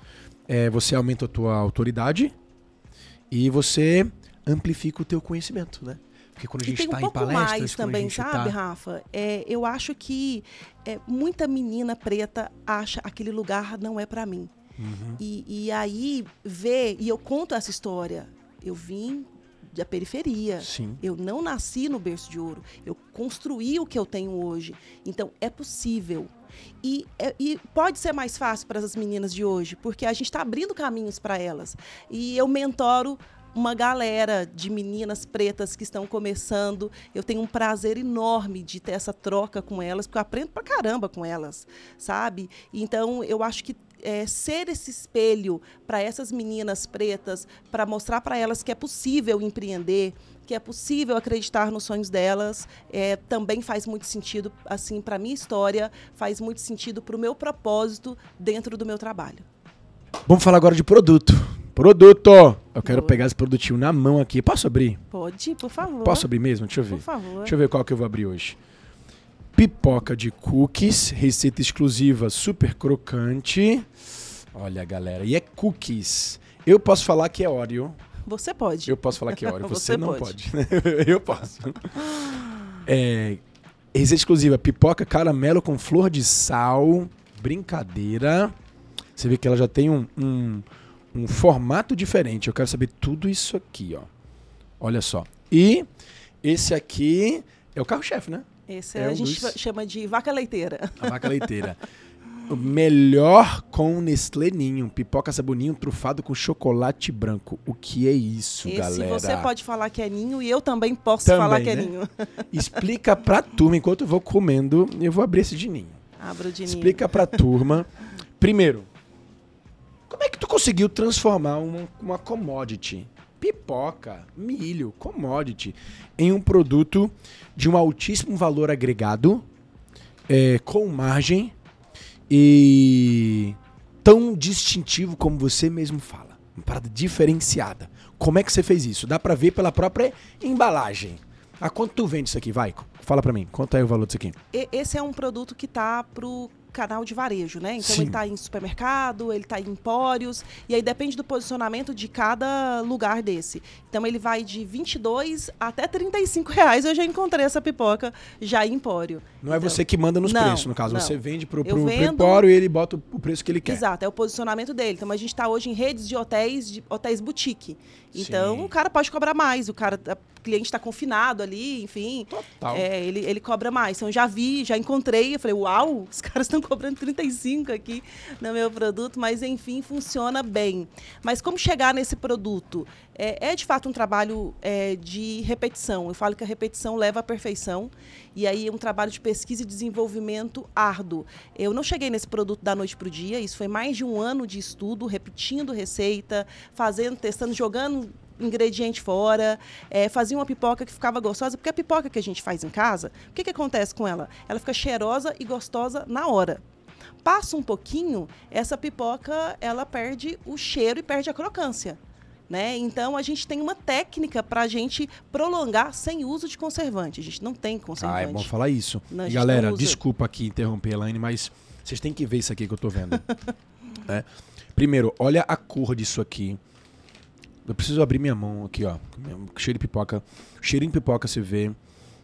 é, você aumenta a tua autoridade e você amplifica o teu conhecimento, né? Porque quando a gente está um em palestras, mais também, sabe, tá... Rafa? É, eu acho que é, muita menina preta acha aquele lugar não é para mim. Uhum. E, e aí vê, e eu conto essa história eu vim da periferia. Sim. Eu não nasci no berço de ouro. Eu construí o que eu tenho hoje. Então, é possível. E, é, e pode ser mais fácil para as meninas de hoje, porque a gente está abrindo caminhos para elas. E eu mentoro uma galera de meninas pretas que estão começando. Eu tenho um prazer enorme de ter essa troca com elas, porque eu aprendo pra caramba com elas, sabe? Então, eu acho que é, ser esse espelho para essas meninas pretas, para mostrar para elas que é possível empreender, que é possível acreditar nos sonhos delas, é, também faz muito sentido, assim, para minha história, faz muito sentido para o meu propósito dentro do meu trabalho. Vamos falar agora de produto. Produto! Eu quero Boa. pegar esse produtinho na mão aqui. Posso abrir? Pode, por favor. Posso abrir mesmo? Deixa eu ver. Por favor. Deixa eu ver qual que eu vou abrir hoje. Pipoca de cookies, receita exclusiva super crocante. Olha, galera, e é cookies. Eu posso falar que é Oreo. Você pode. Eu posso falar que é Oreo, você, você não pode. pode. eu posso. É, receita exclusiva, pipoca caramelo com flor de sal. Brincadeira. Você vê que ela já tem um, um, um formato diferente. Eu quero saber tudo isso aqui, ó. Olha só. E esse aqui é o carro-chefe, né? Esse é a gente dos... chama de vaca leiteira. A vaca leiteira. melhor com Nestlé Ninho, pipoca saboninho trufado com chocolate branco. O que é isso, Esse galera? Você pode falar que é ninho e eu também posso também, falar que é né? ninho. Explica pra turma, enquanto eu vou comendo, eu vou abrir esse de ninho. Abra o de ninho. Explica pra turma. Primeiro, como é que tu conseguiu transformar uma, uma commodity pipoca, milho, commodity, em um produto de um altíssimo valor agregado, é, com margem e tão distintivo como você mesmo fala. Uma parada diferenciada. Como é que você fez isso? Dá para ver pela própria embalagem. A quanto tu vende isso aqui? Vai, fala para mim. Quanto é o valor disso aqui? Esse é um produto que tá pro canal de varejo, né? Então Sim. ele está em supermercado, ele está em empórios, e aí depende do posicionamento de cada lugar desse. Então ele vai de 22 até 35 reais. Eu já encontrei essa pipoca já em empório. Não é então, é você que manda nos não, preços, no caso. Não. Você vende para o empório e ele bota o preço que ele quer. Exato, é o posicionamento dele. Então a gente está hoje em redes de hotéis, de hotéis boutique. Então Sim. o cara pode cobrar mais, o cara cliente está confinado ali, enfim. Total. É, ele, ele cobra mais. Então, já vi, já encontrei, eu falei, uau, os caras estão cobrando 35 aqui no meu produto, mas enfim, funciona bem. Mas como chegar nesse produto? É, é de fato um trabalho é, de repetição. Eu falo que a repetição leva à perfeição. E aí é um trabalho de pesquisa e desenvolvimento árduo. Eu não cheguei nesse produto da noite para o dia, isso foi mais de um ano de estudo, repetindo receita, fazendo, testando, jogando ingrediente fora, é, fazia uma pipoca que ficava gostosa, porque a pipoca que a gente faz em casa, o que, que acontece com ela? Ela fica cheirosa e gostosa na hora. Passa um pouquinho, essa pipoca ela perde o cheiro e perde a crocância. Né? Então a gente tem uma técnica para a gente prolongar sem uso de conservante. A gente não tem conservante. Ah, é bom falar isso. Não, galera, desculpa aqui interromper, Elaine, mas vocês têm que ver isso aqui que eu tô vendo. é. Primeiro, olha a cor disso aqui. Eu preciso abrir minha mão aqui, ó. Cheiro de pipoca. Cheirinho de pipoca você vê.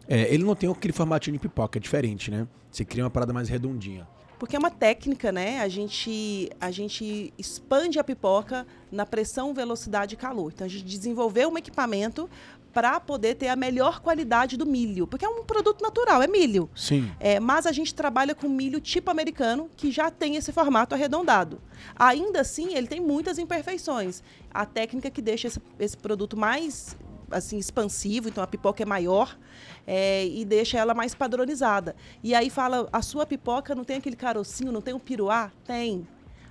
É, ele não tem aquele formatinho de pipoca, é diferente, né? Você cria uma parada mais redondinha. Porque é uma técnica, né? A gente, a gente expande a pipoca na pressão, velocidade e calor. Então a gente desenvolveu um equipamento para poder ter a melhor qualidade do milho, porque é um produto natural, é milho. Sim. É, mas a gente trabalha com milho tipo americano, que já tem esse formato arredondado. Ainda assim, ele tem muitas imperfeições. A técnica que deixa esse, esse produto mais assim expansivo, então a pipoca é maior é, e deixa ela mais padronizada. E aí fala, a sua pipoca não tem aquele carocinho, não tem um piruá? Tem.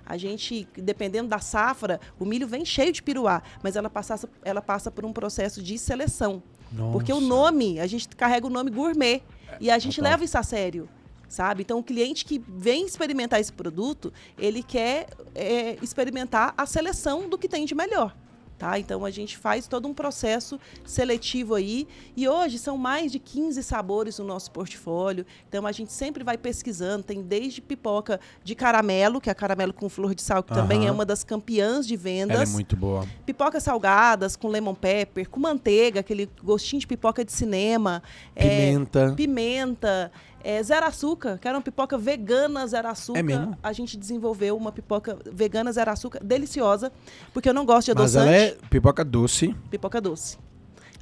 A gente, dependendo da safra, o milho vem cheio de piruá, mas ela passa, ela passa por um processo de seleção. Nossa. Porque o nome, a gente carrega o nome gourmet e a gente leva isso a sério sabe? Então, o cliente que vem experimentar esse produto, ele quer é, experimentar a seleção do que tem de melhor. Tá? Então a gente faz todo um processo seletivo aí e hoje são mais de 15 sabores no nosso portfólio. Então a gente sempre vai pesquisando, tem desde pipoca de caramelo, que é a caramelo com flor de sal, que uhum. também é uma das campeãs de vendas. Ela é muito boa. Pipocas salgadas com lemon pepper, com manteiga, aquele gostinho de pipoca de cinema, pimenta. É, pimenta. É, zero açúcar, que era uma pipoca vegana zero açúcar. É mesmo? A gente desenvolveu uma pipoca vegana zero açúcar, deliciosa, porque eu não gosto de adoçante. Mas ela é pipoca doce. Pipoca doce.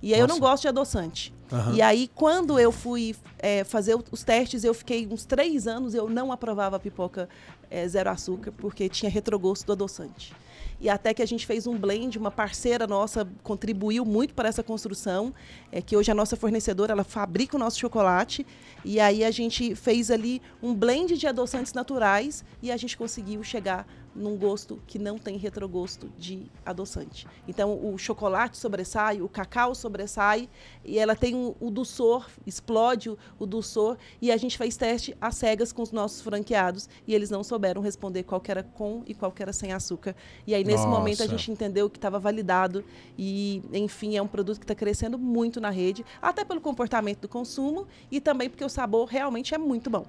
E aí Nossa. eu não gosto de adoçante. Uhum. E aí, quando eu fui é, fazer os testes, eu fiquei uns três anos, eu não aprovava a pipoca é, zero açúcar, porque tinha retrogosto do adoçante e até que a gente fez um blend, uma parceira nossa contribuiu muito para essa construção, é que hoje a nossa fornecedora ela fabrica o nosso chocolate e aí a gente fez ali um blend de adoçantes naturais e a gente conseguiu chegar num gosto que não tem retrogosto de adoçante. Então o chocolate sobressai, o cacau sobressai e ela tem o, o doçor, explode o, o doçor e a gente fez teste às cegas com os nossos franqueados e eles não souberam responder qual era com e qual era sem açúcar. E aí nesse Nossa. momento a gente entendeu que estava validado e enfim é um produto que está crescendo muito na rede, até pelo comportamento do consumo e também porque o sabor realmente é muito bom.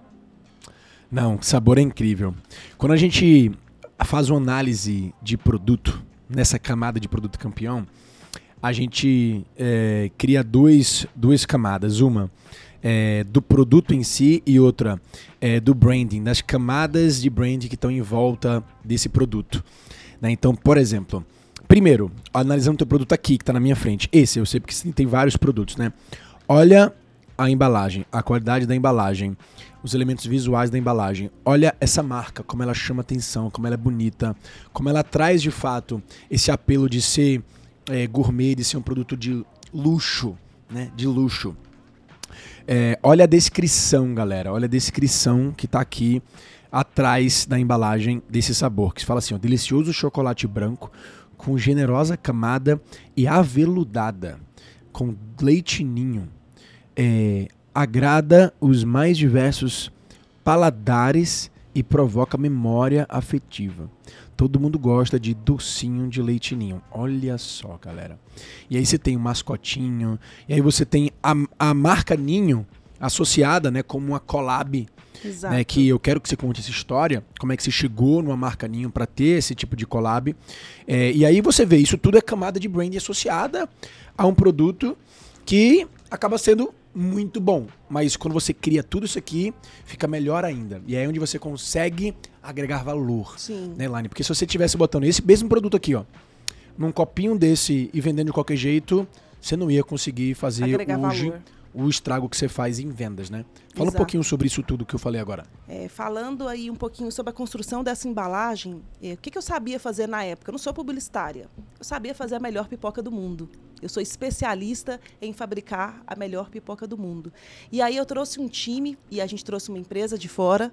Não, o sabor é incrível. Quando a gente faz uma análise de produto, nessa camada de produto campeão, a gente é, cria dois, duas camadas. Uma é, do produto em si e outra é, do branding, das camadas de branding que estão em volta desse produto. Né? Então, por exemplo, primeiro, analisando o teu produto aqui, que está na minha frente. Esse, eu sei porque tem vários produtos, né? Olha a embalagem, a qualidade da embalagem os elementos visuais da embalagem. Olha essa marca, como ela chama atenção, como ela é bonita, como ela traz de fato esse apelo de ser é, gourmet, de ser um produto de luxo, né? De luxo. É, olha a descrição, galera. Olha a descrição que está aqui atrás da embalagem desse sabor, que fala assim: ó, delicioso chocolate branco com generosa camada e aveludada, com leite ninho. É, agrada os mais diversos paladares e provoca memória afetiva. Todo mundo gosta de docinho de leitinho. Olha só, galera. E aí você tem o mascotinho, e aí você tem a, a marca Ninho associada, né, como uma collab Exato. Né, que eu quero que você conte essa história, como é que você chegou numa marca Ninho para ter esse tipo de collab. É, e aí você vê, isso tudo é camada de brand associada a um produto que acaba sendo muito bom. Mas quando você cria tudo isso aqui, fica melhor ainda. E é onde você consegue agregar valor. Sim. Né, Elaine? Porque se você tivesse botando esse mesmo produto aqui, ó, num copinho desse e vendendo de qualquer jeito, você não ia conseguir fazer agregar hoje. Valor o estrago que você faz em vendas, né? Fala Exato. um pouquinho sobre isso tudo que eu falei agora. É, falando aí um pouquinho sobre a construção dessa embalagem, é, o que, que eu sabia fazer na época? Eu não sou publicitária. Eu sabia fazer a melhor pipoca do mundo. Eu sou especialista em fabricar a melhor pipoca do mundo. E aí eu trouxe um time e a gente trouxe uma empresa de fora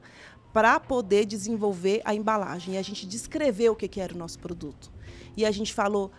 para poder desenvolver a embalagem. E a gente descreveu o que, que era o nosso produto. E a gente falou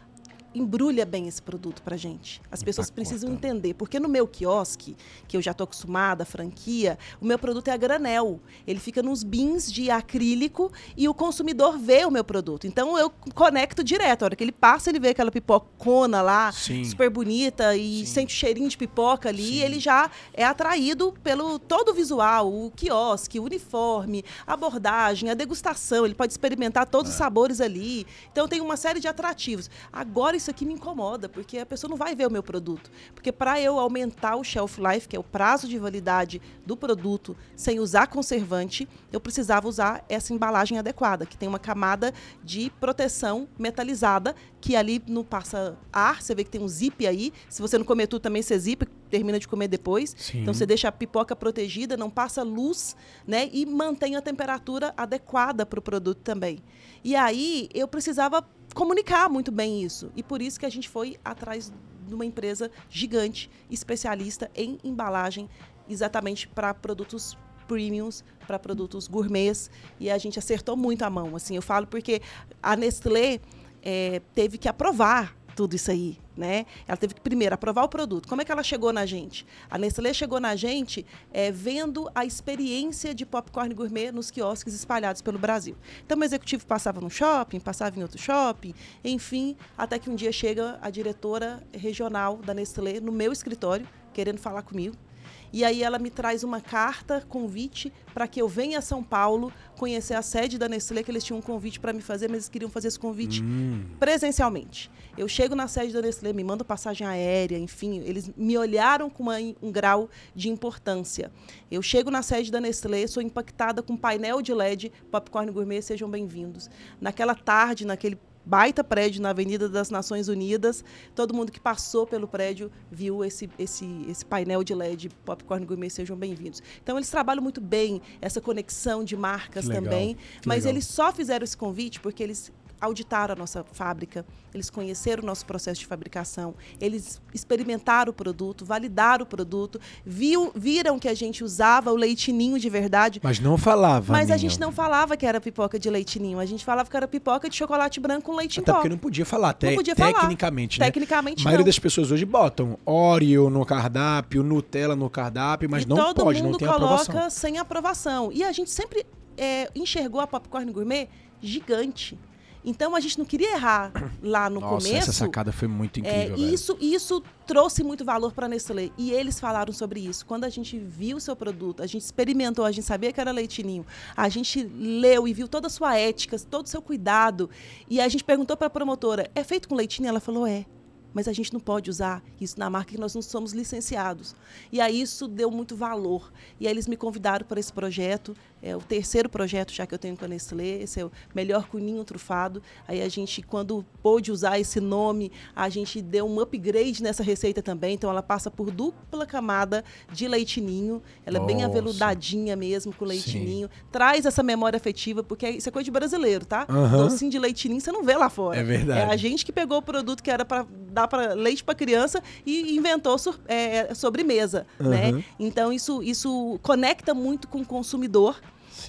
embrulha bem esse produto para gente. As pessoas precisam entender, porque no meu quiosque, que eu já estou acostumada, franquia, o meu produto é a granel. Ele fica nos bins de acrílico e o consumidor vê o meu produto. Então eu conecto direto. A hora que ele passa, ele vê aquela pipocona lá, Sim. super bonita e Sim. sente o cheirinho de pipoca ali, Sim. ele já é atraído pelo todo o visual, o quiosque, o uniforme, a abordagem, a degustação. Ele pode experimentar todos é. os sabores ali. Então tem uma série de atrativos. Agora isso aqui me incomoda, porque a pessoa não vai ver o meu produto. Porque para eu aumentar o shelf life, que é o prazo de validade do produto, sem usar conservante, eu precisava usar essa embalagem adequada, que tem uma camada de proteção metalizada, que ali não passa ar, você vê que tem um zip aí. Se você não comer tudo também, você zipa, termina de comer depois. Sim. Então você deixa a pipoca protegida, não passa luz, né? E mantém a temperatura adequada para o produto também. E aí eu precisava comunicar muito bem isso. E por isso que a gente foi atrás de uma empresa gigante, especialista em embalagem, exatamente para produtos premiums, para produtos gourmets. E a gente acertou muito a mão. Assim, eu falo porque a Nestlé é, teve que aprovar tudo isso aí, né? Ela teve que primeiro aprovar o produto. Como é que ela chegou na gente? A Nestlé chegou na gente é, vendo a experiência de popcorn gourmet nos quiosques espalhados pelo Brasil. Então, o executivo passava no shopping, passava em outro shopping, enfim, até que um dia chega a diretora regional da Nestlé no meu escritório, querendo falar comigo. E aí ela me traz uma carta, convite, para que eu venha a São Paulo conhecer a sede da Nestlé, que eles tinham um convite para me fazer, mas eles queriam fazer esse convite hum. presencialmente. Eu chego na sede da Nestlé, me mando passagem aérea, enfim, eles me olharam com uma, um grau de importância. Eu chego na sede da Nestlé, sou impactada com painel de LED, Popcorn Gourmet, sejam bem-vindos. Naquela tarde, naquele baita prédio na Avenida das Nações Unidas. Todo mundo que passou pelo prédio viu esse, esse, esse painel de LED Popcorn Gourmet, sejam bem-vindos. Então, eles trabalham muito bem essa conexão de marcas também, mas legal. eles só fizeram esse convite porque eles auditaram a nossa fábrica, eles conheceram o nosso processo de fabricação, eles experimentaram o produto, validaram o produto, viu, viram que a gente usava o leitinho de verdade. Mas não falava. Mas a gente não falava que era pipoca de leitinho, a gente falava que era pipoca de chocolate branco com leite Até em pó. porque não podia falar, te, não podia tecnicamente, falar. né? Tecnicamente, A maioria não. das pessoas hoje botam Oreo no cardápio, Nutella no cardápio, mas e não pode, não tem aprovação. todo mundo coloca sem aprovação. E a gente sempre é, enxergou a Popcorn Gourmet gigante. Então a gente não queria errar lá no Nossa, começo. Essa sacada foi muito incrível. É, isso, isso trouxe muito valor para a Nestlé. E eles falaram sobre isso. Quando a gente viu o seu produto, a gente experimentou, a gente sabia que era leitinho, a gente leu e viu toda a sua ética, todo o seu cuidado. E a gente perguntou para a promotora: é feito com leitinho? Ela falou: é mas a gente não pode usar isso na marca que nós não somos licenciados. E aí isso deu muito valor. E aí eles me convidaram para esse projeto, é o terceiro projeto já que eu tenho com a Nestlé, esse é o melhor cuninho trufado. Aí a gente, quando pôde usar esse nome, a gente deu um upgrade nessa receita também. Então ela passa por dupla camada de leitinho, ela Nossa. é bem aveludadinha mesmo com leitinho, traz essa memória afetiva, porque isso é coisa de brasileiro, tá? Uhum. Docinho de leitinho você não vê lá fora. É verdade. É a gente que pegou o produto que era para dar para leite para criança e inventou sur, é, sobremesa, uhum. né? Então isso isso conecta muito com o consumidor.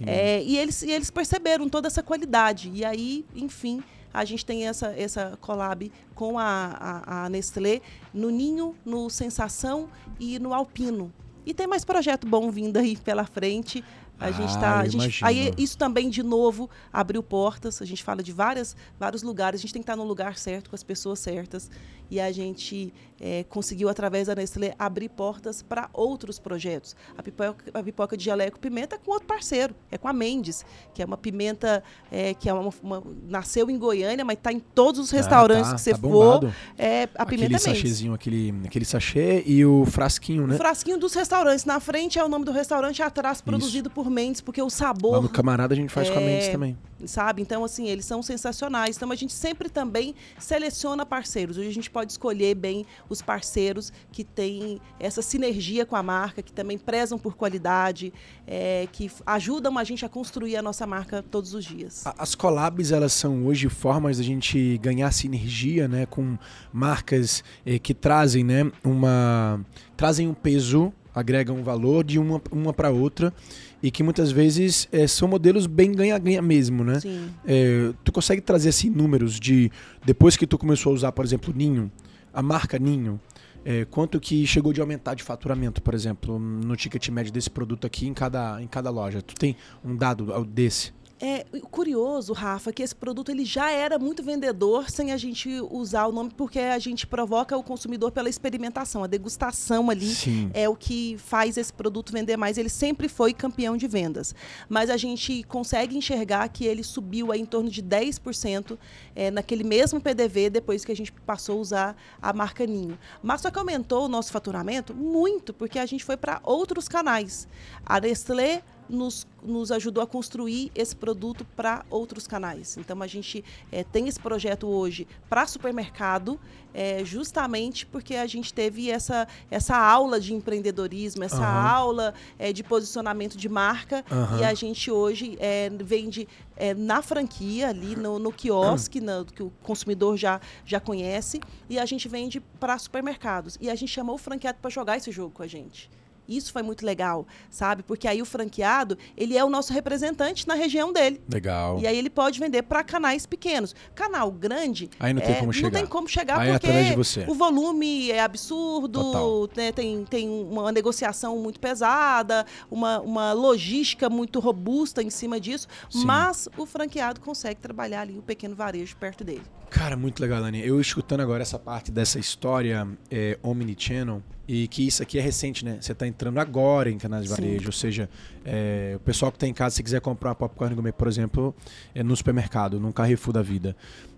É, e, eles, e eles perceberam toda essa qualidade. E aí, enfim, a gente tem essa, essa collab com a, a, a, Nestlé no Ninho, no Sensação e no Alpino. E tem mais projeto bom vindo aí pela frente. A gente está. Ah, aí isso também, de novo, abriu portas. A gente fala de várias, vários lugares. A gente tem que estar no lugar certo, com as pessoas certas. E a gente é, conseguiu, através da Nestlé, abrir portas para outros projetos. A pipoca, a pipoca de jaleco pimenta é com outro parceiro, é com a Mendes, que é uma pimenta é, que é uma, uma, nasceu em Goiânia, mas está em todos os tá, restaurantes tá, que você tá for. É a pimenta aquele Sachêzinho, aquele, aquele sachê e o frasquinho, né? O frasquinho dos restaurantes. Na frente é o nome do restaurante, atrás produzido Isso. por Mendes, porque o sabor. Lá no camarada a gente faz com a Mendes é, também. Sabe? Então, assim, eles são sensacionais. Então, a gente sempre também seleciona parceiros. Hoje a gente pode escolher bem os parceiros que têm essa sinergia com a marca, que também prezam por qualidade, é, que ajudam a gente a construir a nossa marca todos os dias. As collabs, elas são hoje formas da gente ganhar sinergia né, com marcas eh, que trazem né, uma trazem um peso agregam valor de uma, uma para outra e que muitas vezes é, são modelos bem ganha-ganha mesmo, né? Sim. É, tu consegue trazer assim números de depois que tu começou a usar, por exemplo, Ninho, a marca Ninho, é, quanto que chegou de aumentar de faturamento, por exemplo, no ticket médio desse produto aqui em cada, em cada loja? Tu tem um dado desse? É curioso, Rafa, que esse produto ele já era muito vendedor sem a gente usar o nome, porque a gente provoca o consumidor pela experimentação. A degustação ali Sim. é o que faz esse produto vender mais. Ele sempre foi campeão de vendas. Mas a gente consegue enxergar que ele subiu em torno de 10% é, naquele mesmo PDV depois que a gente passou a usar a marca Ninho. Mas só que aumentou o nosso faturamento muito, porque a gente foi para outros canais. A Nestlé nos, nos ajudou a construir esse produto para outros canais. Então, a gente é, tem esse projeto hoje para supermercado, é, justamente porque a gente teve essa, essa aula de empreendedorismo, essa uhum. aula é, de posicionamento de marca, uhum. e a gente hoje vende na franquia, ali no, no quiosque, que o consumidor já, já conhece, e a gente vende para supermercados. E a gente chamou o franqueado para jogar esse jogo com a gente. Isso foi muito legal, sabe? Porque aí o franqueado, ele é o nosso representante na região dele. Legal. E aí ele pode vender para canais pequenos. Canal grande, aí não tem é, como chegar. Não tem como chegar aí é porque o volume é absurdo, né? tem, tem uma negociação muito pesada, uma, uma logística muito robusta em cima disso, Sim. mas o franqueado consegue trabalhar ali o pequeno varejo perto dele. Cara, muito legal, Dani. Eu escutando agora essa parte dessa história é, Omnichannel, e que isso aqui é recente, né? Você está entrando agora em canais de varejo, Sim. ou seja, é, o pessoal que está em casa, se quiser comprar popcorn gourmet, por exemplo, é, no supermercado, num Carrefour da vida,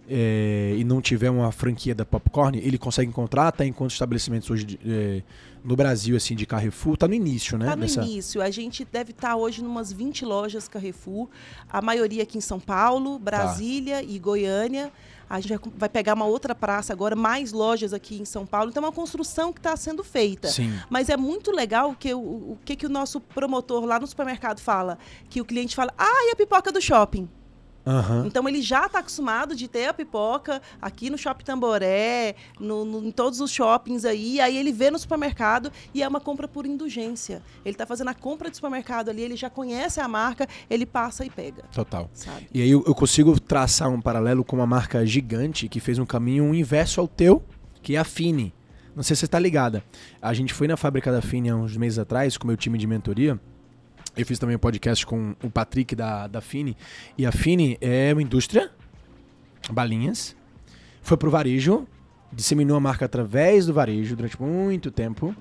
é, e não tiver uma franquia da popcorn, ele consegue encontrar até em quantos estabelecimentos hoje é, no Brasil, assim, de Carrefour? Está no início, né? Está no Nessa... início. A gente deve estar tá hoje em umas 20 lojas Carrefour, a maioria aqui em São Paulo, tá. Brasília tá. e Goiânia. A gente vai pegar uma outra praça agora, mais lojas aqui em São Paulo. Então, é uma construção que está sendo feita. Sim. Mas é muito legal que o, o que, que o nosso promotor lá no supermercado fala. Que o cliente fala, ah, e a pipoca do shopping? Uhum. Então ele já está acostumado de ter a pipoca aqui no Shopping Tamboré, no, no, em todos os shoppings aí. Aí ele vê no supermercado e é uma compra por indulgência. Ele está fazendo a compra de supermercado ali, ele já conhece a marca, ele passa e pega. Total. Sabe? E aí eu, eu consigo traçar um paralelo com uma marca gigante que fez um caminho inverso ao teu, que é a Fini. Não sei se você está ligada. A gente foi na fábrica da Fini há uns meses atrás com o meu time de mentoria. Eu fiz também um podcast com o Patrick da, da Fini. E a Fini é uma indústria, balinhas. Foi pro varejo, disseminou a marca através do varejo durante muito tempo.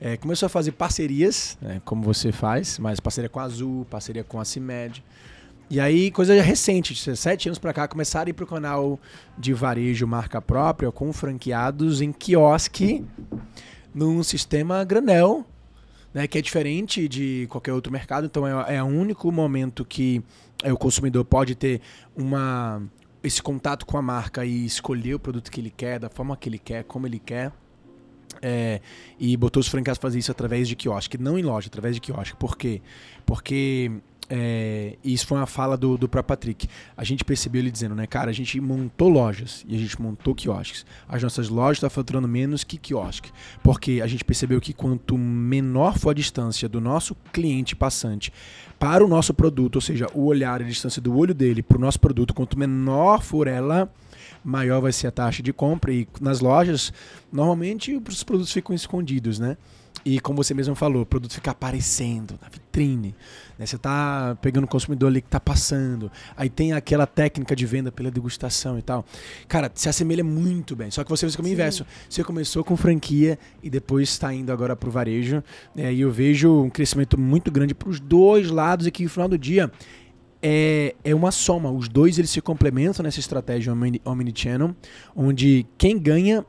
É, começou a fazer parcerias, né, como você faz, mas parceria com a Azul, parceria com a CIMED. E aí, coisa recente, de sete anos para cá, começaram a ir pro canal de varejo marca própria com franqueados em quiosque num sistema granel né, que é diferente de qualquer outro mercado. Então é, é o único momento que é, o consumidor pode ter uma esse contato com a marca e escolher o produto que ele quer, da forma que ele quer, como ele quer. É, e botou os franqueados fazer isso através de quiosque, não em loja, através de quiosque. Por quê? Porque é, e isso foi uma fala do, do próprio Patrick. A gente percebeu ele dizendo, né, cara, a gente montou lojas e a gente montou quiosques. As nossas lojas estão faturando menos que quiosque. Porque a gente percebeu que quanto menor for a distância do nosso cliente passante para o nosso produto, ou seja, o olhar, a distância do olho dele para o nosso produto, quanto menor for ela, maior vai ser a taxa de compra. E nas lojas, normalmente os produtos ficam escondidos, né? E como você mesmo falou, o produto fica aparecendo na vitrine. Né? Você está pegando o consumidor ali que está passando. Aí tem aquela técnica de venda pela degustação e tal. Cara, se assemelha muito bem. Só que você fez como inverso. Você começou com franquia e depois está indo agora para o varejo. Né? E eu vejo um crescimento muito grande para os dois lados e que no final do dia é, é uma soma. Os dois eles se complementam nessa estratégia omnichannel, onde quem ganha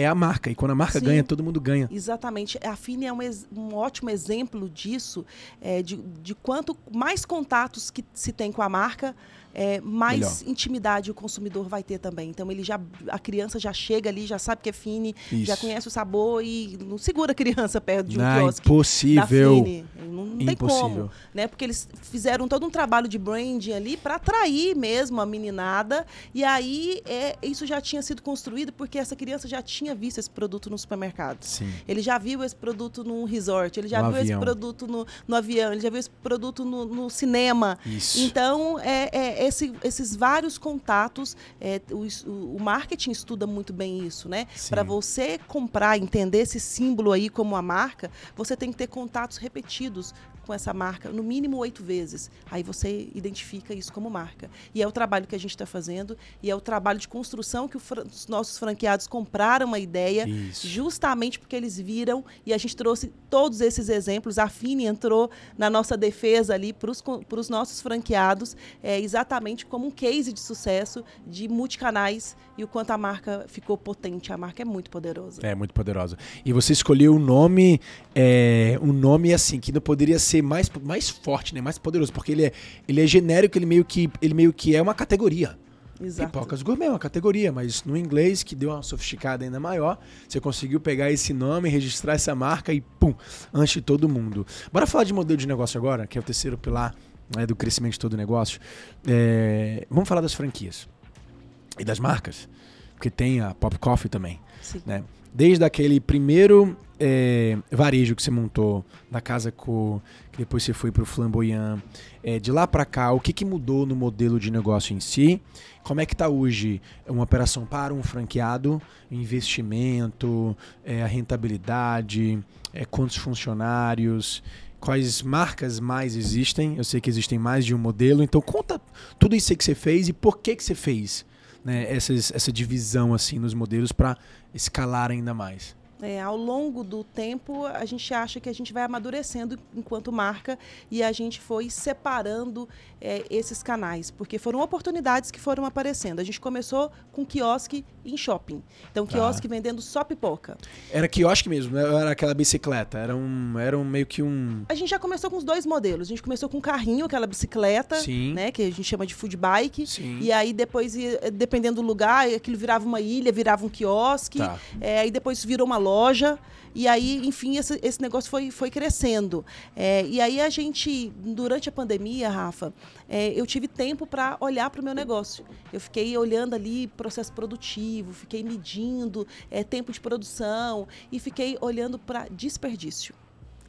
é a marca. E quando a marca Sim, ganha, todo mundo ganha. Exatamente. A Fini é um, um ótimo exemplo disso, é, de, de quanto mais contatos que se tem com a marca, é, mais Melhor. intimidade o consumidor vai ter também. Então ele já a criança já chega ali, já sabe que é fine, Isso. já conhece o sabor e não segura a criança perto de um não, quiosque impossível. Fine. Não, não tem como, né? Porque eles fizeram todo um trabalho de branding ali para atrair mesmo a meninada e aí é, isso já tinha sido construído porque essa criança já tinha visto esse produto no supermercado. Sim. Ele já viu esse produto num resort, ele já no viu avião. esse produto no, no, avião, ele já viu esse produto no, no cinema. Isso. Então é, é esse, esses vários contatos, é, o, o, marketing estuda muito bem isso, né? Para você comprar, entender esse símbolo aí como a marca, você tem que ter contatos repetidos com essa marca no mínimo oito vezes. Aí você identifica isso como marca. E é o trabalho que a gente está fazendo e é o trabalho de construção que os nossos franqueados compraram a ideia isso. justamente porque eles viram e a gente trouxe todos esses exemplos. A Fini entrou na nossa defesa ali para os nossos franqueados é, exatamente como um case de sucesso de multicanais e o quanto a marca ficou potente. A marca é muito poderosa. É muito poderosa. E você escolheu um nome, é, um nome assim que não poderia ser mais, mais forte, né? Mais poderoso, porque ele é, ele é genérico, ele meio que ele meio que é uma categoria. Exato. Pipocas gourmet é uma categoria, mas no inglês, que deu uma sofisticada ainda maior, você conseguiu pegar esse nome, registrar essa marca e pum, antes de todo mundo. Bora falar de modelo de negócio agora, que é o terceiro pilar né, do crescimento de todo o negócio. É, vamos falar das franquias e das marcas, porque tem a Pop Coffee também. Sim. Né? Desde aquele primeiro é, varejo que você montou na Casa Co, que depois você foi para o Flamboyant, é, de lá para cá, o que, que mudou no modelo de negócio em si? Como é que está hoje uma operação para um franqueado, investimento, é, a rentabilidade, quantos funcionários, quais marcas mais existem? Eu sei que existem mais de um modelo, então conta tudo isso que você fez e por que que você fez né, essa, essa divisão assim nos modelos para escalar ainda mais. É, ao longo do tempo, a gente acha que a gente vai amadurecendo enquanto marca e a gente foi separando é, esses canais, porque foram oportunidades que foram aparecendo. A gente começou com quiosque em shopping. Então, tá. quiosque ah. vendendo só pipoca. Era quiosque mesmo, né? era aquela bicicleta, era um, era um meio que um... A gente já começou com os dois modelos. A gente começou com um carrinho, aquela bicicleta, Sim. né? Que a gente chama de food bike. Sim. E aí, depois, dependendo do lugar, aquilo virava uma ilha, virava um quiosque. Tá. É, aí depois virou uma loja. E aí, enfim, esse, esse negócio foi, foi crescendo. É, e aí a gente, durante a pandemia, Rafa, é, eu tive tempo para olhar para o meu negócio. Eu fiquei olhando ali processo produtivo, fiquei medindo é, tempo de produção e fiquei olhando para desperdício.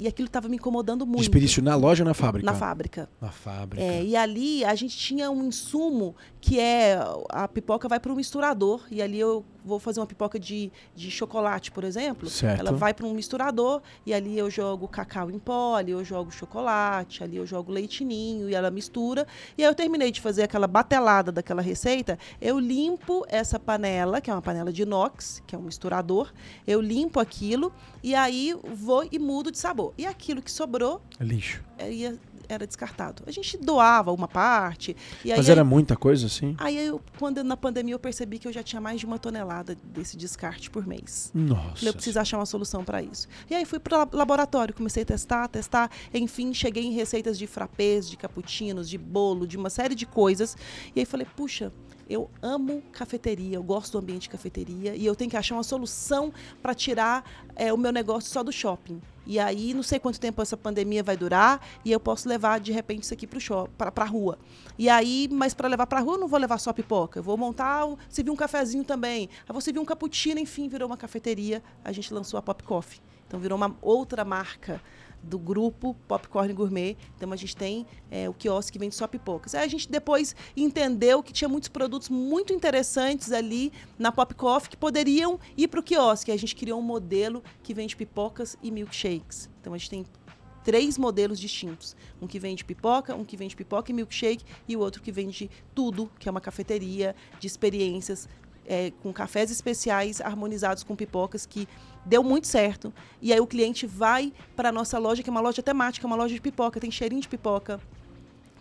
E aquilo estava me incomodando muito. Desperdício na loja ou na fábrica? Na fábrica. Na fábrica. É, e ali a gente tinha um insumo que é a pipoca vai para um misturador e ali eu vou fazer uma pipoca de, de chocolate, por exemplo, certo. ela vai para um misturador e ali eu jogo cacau em pó, ali eu jogo chocolate, ali eu jogo leitinho e ela mistura. E aí eu terminei de fazer aquela batelada daquela receita, eu limpo essa panela, que é uma panela de inox, que é um misturador, eu limpo aquilo e aí vou e mudo de sabor. E aquilo que sobrou... É lixo. É, era descartado. A gente doava uma parte. Mas era muita coisa, assim? Aí, eu, quando na pandemia, eu percebi que eu já tinha mais de uma tonelada desse descarte por mês. Nossa. Falei, eu preciso achar uma solução para isso. E aí fui para o laboratório, comecei a testar, testar. Enfim, cheguei em receitas de frappés, de cappuccinos, de bolo, de uma série de coisas. E aí falei, puxa, eu amo cafeteria, eu gosto do ambiente de cafeteria e eu tenho que achar uma solução para tirar é, o meu negócio só do shopping. E aí, não sei quanto tempo essa pandemia vai durar, e eu posso levar, de repente, isso aqui para a rua. E aí, mas para levar para a rua, eu não vou levar só pipoca. Eu vou montar, um, se vir um cafezinho também. Aí você viu um cappuccino, enfim, virou uma cafeteria. A gente lançou a Pop Coffee. Então, virou uma outra marca do grupo Popcorn Gourmet. Então a gente tem é, o quiosque que vende só pipocas. Aí a gente depois entendeu que tinha muitos produtos muito interessantes ali na Pop Coffee que poderiam ir para o quiosque. A gente criou um modelo que vende pipocas e milkshakes. Então a gente tem três modelos distintos. Um que vende pipoca, um que vende pipoca e milkshake e o outro que vende tudo, que é uma cafeteria de experiências é, com cafés especiais harmonizados com pipocas que deu muito certo. E aí o cliente vai para a nossa loja, que é uma loja temática, uma loja de pipoca, tem cheirinho de pipoca,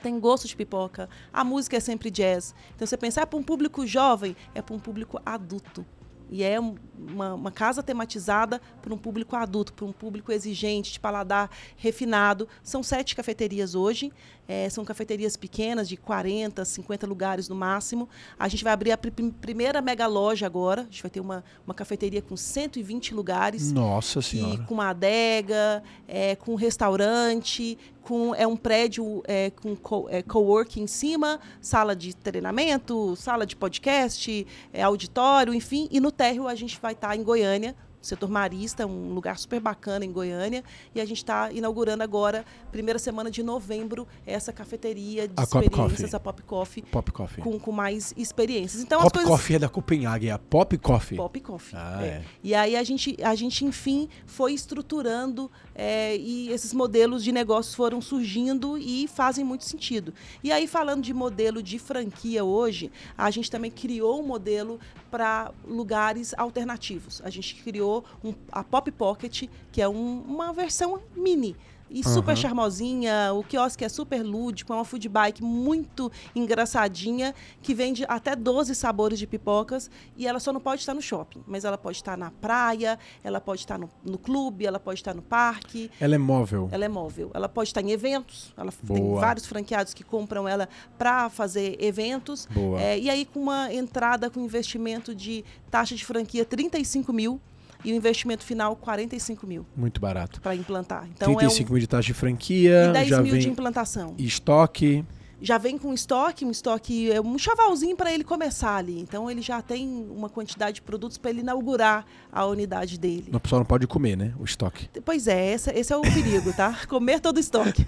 tem gosto de pipoca, a música é sempre jazz. Então você pensar, é para um público jovem, é para um público adulto. E é uma, uma casa tematizada para um público adulto, para um público exigente, de paladar refinado. São sete cafeterias hoje. É, são cafeterias pequenas, de 40, 50 lugares no máximo. A gente vai abrir a pr primeira mega loja agora. A gente vai ter uma, uma cafeteria com 120 lugares. Nossa Senhora. E com uma adega, é, com restaurante, com é um prédio é, com co, é, coworking em cima, sala de treinamento, sala de podcast, é, auditório, enfim. E no térreo a gente vai estar em Goiânia, setor marista, um lugar super bacana em Goiânia. E a gente está inaugurando agora, primeira semana de novembro, essa cafeteria de a experiências, a Pop Coffee. Pop Coffee. Com, com mais experiências. Então, Pop as coisas... Coffee é da Copenhague, é a Pop Coffee. Pop Coffee. Ah, é. é. E aí a gente, a gente, enfim, foi estruturando é, e esses modelos de negócios foram surgindo e fazem muito sentido. E aí, falando de modelo de franquia hoje, a gente também criou um modelo para lugares alternativos. A gente criou um, a Pop Pocket, que é um, uma versão mini e super Uhum. charmosinha. O quiosque é super lúdico, é uma food bike muito engraçadinha, que vende até 12 sabores de pipocas. E ela só não pode estar no shopping, mas ela pode estar na praia, ela pode estar no, no clube, ela pode estar no parque. Ela é móvel. Ela é móvel. Ela pode estar em eventos. Ela tem Boa. vários franqueados que compram ela para fazer eventos. É, e aí, com uma entrada com investimento de taxa de franquia 35 mil e o investimento final 45 mil Muito barato. para implantar. Então 35 é mil de taxa de um, franquia, e 10 já mil vem de implantação. estoque. Já vem com estoque, um estoque, é um chavalzinho para ele começar ali. Então ele já tem uma quantidade de produtos para ele inaugurar a unidade dele. O pessoal não pode comer, né? O estoque. Pois é, esse, esse é o perigo, tá? Comer todo o estoque.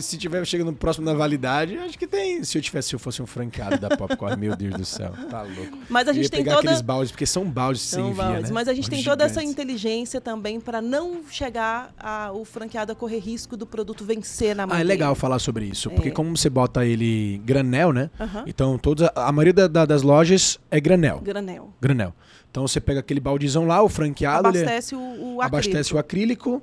Se tiver chegando próximo da validade, acho que tem. Se eu tivesse, se eu fosse um franqueado da Popcorn, meu Deus do céu, tá louco. Mas a gente tem pegar toda aqueles baldes, porque são baldes sem São via, baldes, né? Mas a gente tem toda essa inteligência também para não chegar a, o franqueado a correr risco do produto vencer na mão Ah, é legal falar sobre isso, porque É. como você bota ele granel, né? Aham. Então, todas, a maioria da- da- das lojas é granel. Granel. Granel. Então, você pega aquele baldezão lá, o franqueado, ele Abastece o, o abastece acrílico. o acrílico,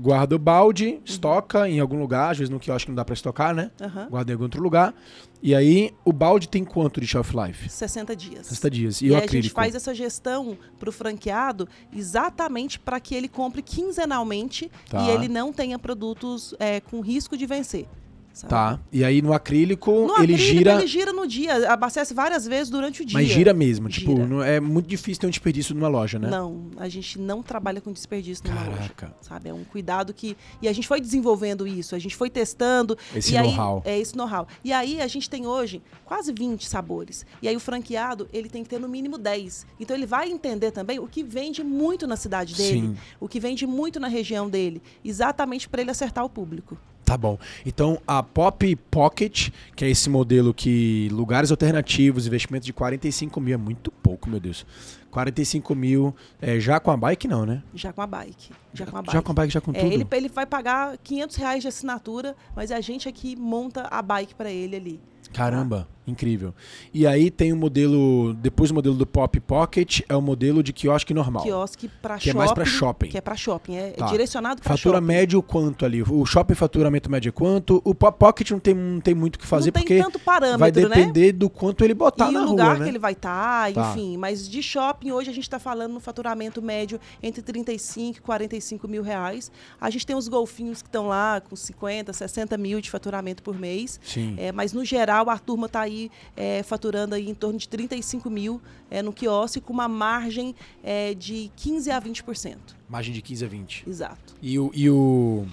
guarda o balde, estoca em algum lugar, às vezes no quiosque não dá pra estocar, né? Aham. Guarda em algum outro lugar. E aí, o balde tem quanto de shelf life? 60 dias. 60 dias. E, E, o aí a gente acrílico? faz essa gestão para o franqueado exatamente para que ele compre quinzenalmente Tá. e ele não tenha produtos é, com risco de vencer. Sabe? Tá. E aí, no acrílico, No ele acrílico, gira... ele gira no dia, abastece várias vezes durante o dia. Mas gira mesmo. Tipo, Gira. não- é muito difícil ter um desperdício numa loja, né? Não, a gente não trabalha com desperdício numa loja. Caraca. Sabe? É um cuidado que. E a gente foi desenvolvendo isso, a gente foi testando. Esse know-how. É esse know-how. E aí a gente tem hoje quase 20 sabores. E aí o franqueado, ele tem que ter no mínimo 10. Então ele vai entender também o que vende muito na cidade dele, Sim. o que vende muito na região dele, exatamente para ele acertar o público. Tá bom. Então, a Pop Pocket, que é esse modelo que lugares alternativos, investimento de 45 mil, é muito pouco, meu Deus. 45 mil, é, já com a bike não, né? Já com a bike. Já com a bike. Já com a bike, já com É, tudo? ele, ele vai pagar 500 reais de assinatura, mas é a gente aqui monta a bike para ele ali. Caramba, incrível. E aí tem o modelo, depois o modelo do Pop Pocket, é o modelo de quiosque normal. quiosque para Que é shopping. mais pra shopping. Que é para shopping, é, é Tá. direcionado para Fatura shopping. médio quanto ali? O shopping faturamento médio é quanto? O Pop Pocket não tem, não tem muito o que fazer, Não tem porque tanto parâmetro, vai né? depender do quanto ele botar e na o lugar rua, né? que ele vai estar, Tá. enfim. Mas de shopping, hoje a gente está falando no faturamento médio entre 35 e 45 mil reais. A gente tem os golfinhos que estão lá com 50, 60 mil de faturamento por mês. Sim. É, mas, no geral, a turma está aí é, faturando aí em torno de 35 mil é, no quiosque, com uma margem é, de 15% a 20%. Margem de 15 a 20. Exato. E o, e o,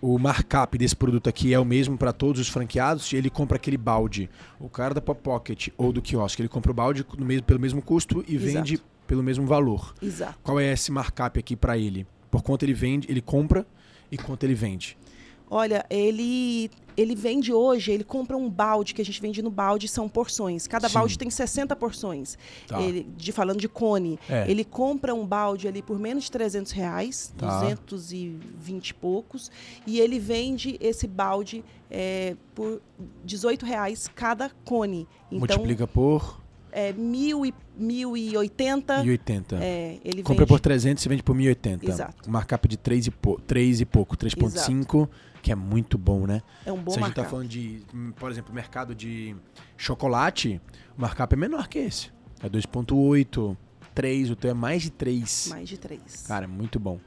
o markup desse produto aqui é o mesmo para todos os franqueados? Ele compra aquele balde, o cara da Pop Pocket ou do quiosque, ele compra o balde mesmo, pelo mesmo custo e Exato. vende pelo mesmo valor. Exato. Qual é esse markup aqui para ele? Por quanto ele vende, ele compra e quanto ele vende? Olha, ele ele vende hoje, ele compra um balde, que a gente vende no balde, são porções. Cada Sim. balde tem 60 porções. Tá. Ele, de, falando de cone. É. Ele compra um balde ali por menos de 300 reais, Tá. 220 e poucos. E ele vende esse balde é, por 18 reais cada cone. Então, Multiplica por é mil e, 1.080. 1.080. É, ele Compra vende por 300 e vende por 1.080. Exato. Um markup de 3 e, pou- 3 e pouco, 3.5, que é muito bom, né? É um bom Se a gente tá falando de, hum, por exemplo, mercado de chocolate, o markup é menor que esse. É 2.8, 3, o teu é mais de 3. Mais de 3. Cara, muito bom.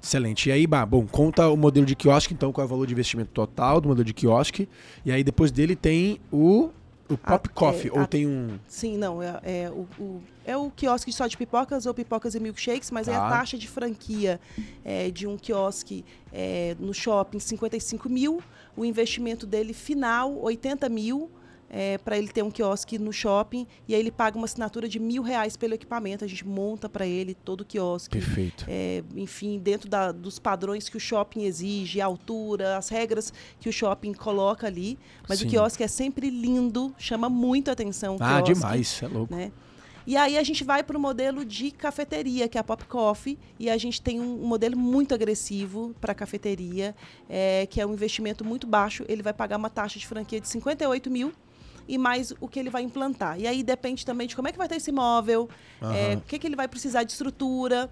Excelente. E aí, bah, bom, conta o modelo de quiosque, então, qual é o valor de investimento total do modelo de quiosque. E aí, depois dele, tem o, o Pop a, Coffee, é, ou a, tem um... Sim, não, é, é o, o, é o quiosque só de pipocas ou pipocas e milkshakes, mas é a tá. taxa de franquia é, de um quiosque é, no shopping, 55 mil. O investimento dele final, 80 mil é, para ele ter um quiosque no shopping e aí ele paga uma assinatura de mil reais pelo equipamento. A gente monta para ele todo o quiosque. Perfeito. É, enfim, dentro da, dos padrões que o shopping exige, a altura, as regras que o shopping coloca ali. Mas Sim. o quiosque é sempre lindo, chama muito atenção. ah, quiosque, demais, é louco. Né? E aí a gente vai para o modelo de cafeteria, que é a Pop Coffee, e a gente tem um, modelo muito agressivo para cafeteria, é, que é um investimento muito baixo. Ele vai pagar uma taxa de franquia de 58 mil e mais o que ele vai implantar. E aí depende também de como é que vai ter esse imóvel, uhum. é, o que, que ele vai precisar de estrutura.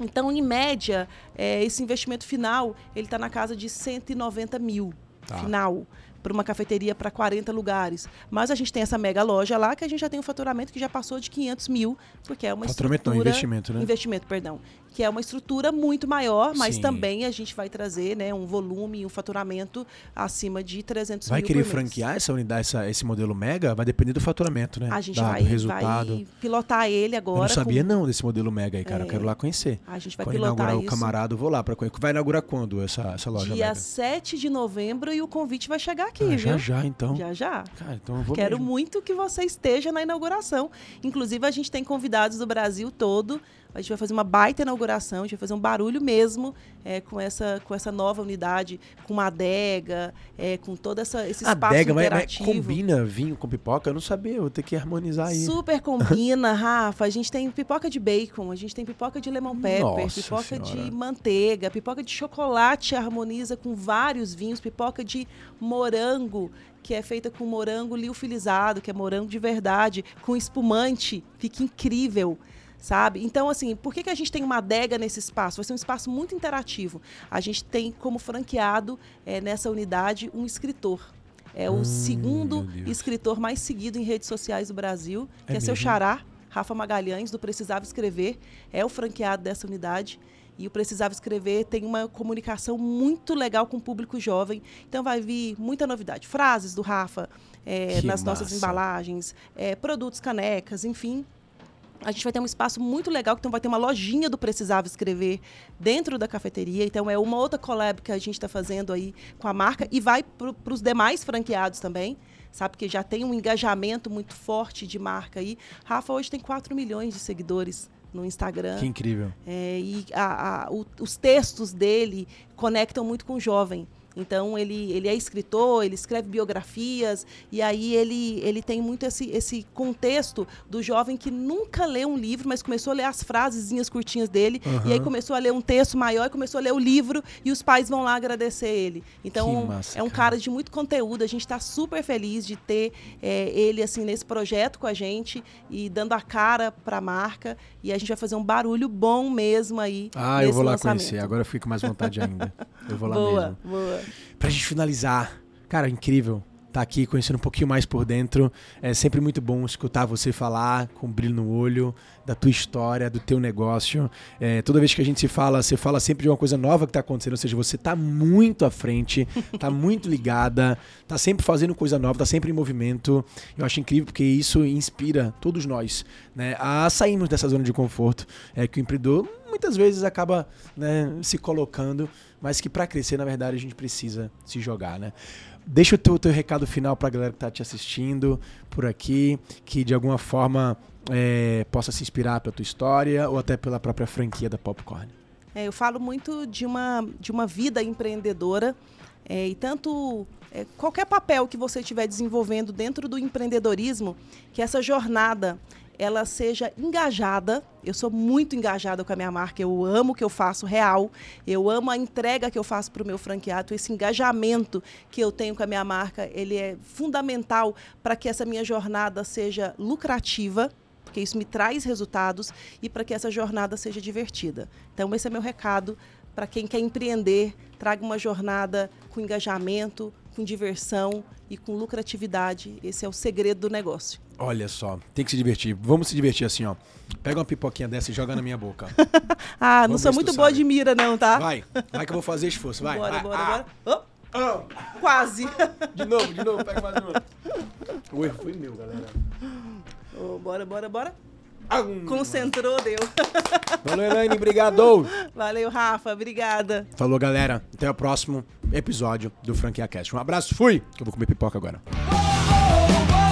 Então, em média, é, esse investimento final ele está na casa de 190 mil tá. final para uma cafeteria para 40 lugares. Mas a gente tem essa mega loja lá que a gente já tem um faturamento que já passou de 500 mil, porque é uma faturamento estrutura... Não, investimento, né? Investimento, perdão. Que é uma estrutura muito maior, mas Sim. também a gente vai trazer né, um volume, um faturamento acima de 300 vai mil Vai querer franquear essa unidade, essa, esse modelo mega? Vai depender do faturamento, né? A gente vai, resultado. vai pilotar ele agora. Eu não sabia com... não desse modelo mega aí, cara. É... Eu quero lá conhecer. A gente vai quando pilotar inaugurar isso. o camarada, eu vou lá. Pra... Vai inaugurar quando essa, essa loja Dia mega? 7 de novembro e o convite vai chegar aqui, ah, viu? Já, já, então. Já, já. Cara, então eu vou Quero mesmo. muito que você esteja na inauguração. Inclusive, a gente tem convidados do Brasil todo. A gente vai fazer uma baita inauguração, a gente vai fazer um barulho mesmo é, com, essa, com essa nova unidade, com uma adega, é, com todo essa, esse espaço adega, interativo. Mas, mas combina vinho com pipoca? Eu não sabia, vou ter que harmonizar aí. Super combina, Rafa. A gente tem pipoca de bacon, a gente tem pipoca de lemon pepper, Nossa pipoca senhora. de manteiga, pipoca de chocolate harmoniza com vários vinhos, pipoca de morango que é feita com morango liofilizado, que é morango de verdade, com espumante, fica incrível sabe? Então, assim, por que, que a gente tem uma adega nesse espaço? Vai ser um espaço muito interativo. A gente tem como franqueado é, nessa unidade um escritor. É o hum, segundo escritor mais seguido em redes sociais do Brasil, que é, é seu xará, Rafa Magalhães, do Precisava Escrever, é o franqueado dessa unidade. E o Precisava Escrever tem uma comunicação muito legal com o público jovem. Então vai vir muita novidade. Frases do Rafa é, nas massa. nossas embalagens, é, produtos, canecas, enfim. A gente vai ter um espaço muito legal, então vai ter uma lojinha do Precisava Escrever dentro da cafeteria. Então é uma outra collab que a gente está fazendo aí com a marca e vai para os demais franqueados também sabe? que já tem um engajamento muito forte de marca aí. Rafa hoje tem 4 milhões de seguidores no Instagram. Que incrível. É, e a, a, o, os textos dele conectam muito com o jovem. Então ele, ele é escritor, ele escreve biografias e aí ele, ele tem muito esse, esse contexto do jovem que nunca leu um livro, mas começou a ler as frasezinhas curtinhas dele uhum. e aí começou a ler um texto maior e começou a ler o livro e os pais vão lá agradecer ele. Então massa, é um cara. cara. de muito conteúdo. A gente está super feliz de ter é, ele assim nesse projeto com a gente e dando a cara para a marca e a gente vai fazer um barulho bom mesmo aí. Ah, eu vou lá lançamento. conhecer. Agora eu fico com mais vontade ainda. Eu vou lá boa, mesmo. Boa. Pra gente finalizar, cara, incrível tá aqui conhecendo um pouquinho mais por dentro. É sempre muito bom escutar você falar com um brilho no olho da tua história, do teu negócio. É, toda vez que a gente se fala, você fala sempre de uma coisa nova que está acontecendo, ou seja, você está muito à frente, está muito ligada, está sempre fazendo coisa nova, está sempre em movimento. Eu acho incrível porque isso inspira todos nós né, a sairmos dessa zona de conforto é, que o empreendedor muitas vezes acaba né, se colocando, mas que para crescer, na verdade, a gente precisa se jogar, né? Deixa o teu, teu recado final para a galera que está te assistindo por aqui, que de alguma forma é, possa se inspirar pela tua história ou até pela própria franquia da Popcorn. É, eu falo muito de uma, de uma vida empreendedora é, e tanto é, qualquer papel que você estiver desenvolvendo dentro do empreendedorismo, que essa jornada ela seja engajada. Eu sou muito engajada com a minha marca, eu amo o que eu faço real, eu amo a entrega que eu faço para o meu franqueado, esse engajamento que eu tenho com a minha marca, ele é fundamental para que essa minha jornada seja lucrativa, porque isso me traz resultados e para que essa jornada seja divertida. Então esse é meu recado para quem quer empreender, traga uma jornada com engajamento, com diversão e com lucratividade. Esse é o segredo do negócio. Olha só, tem que se divertir. Vamos se divertir assim, ó. Pega uma pipoquinha dessa e joga na minha boca. ah, Vamos não sou muito boa sabe. de mira, não, tá? Vai, vai que eu vou fazer esforço, vai. Bora, vai. bora, ah. bora. Oh. Oh. Quase. De novo, de novo, pega mais de novo. O erro foi meu, galera. Oh, bora, bora, bora. Concentrou, deu. Valeu, Elaine, obrigado. Valeu, Rafa, obrigada. Falou, galera. Até o próximo episódio do Franquia Cast. Um abraço, fui, que eu vou comer pipoca agora. Oh, oh, oh,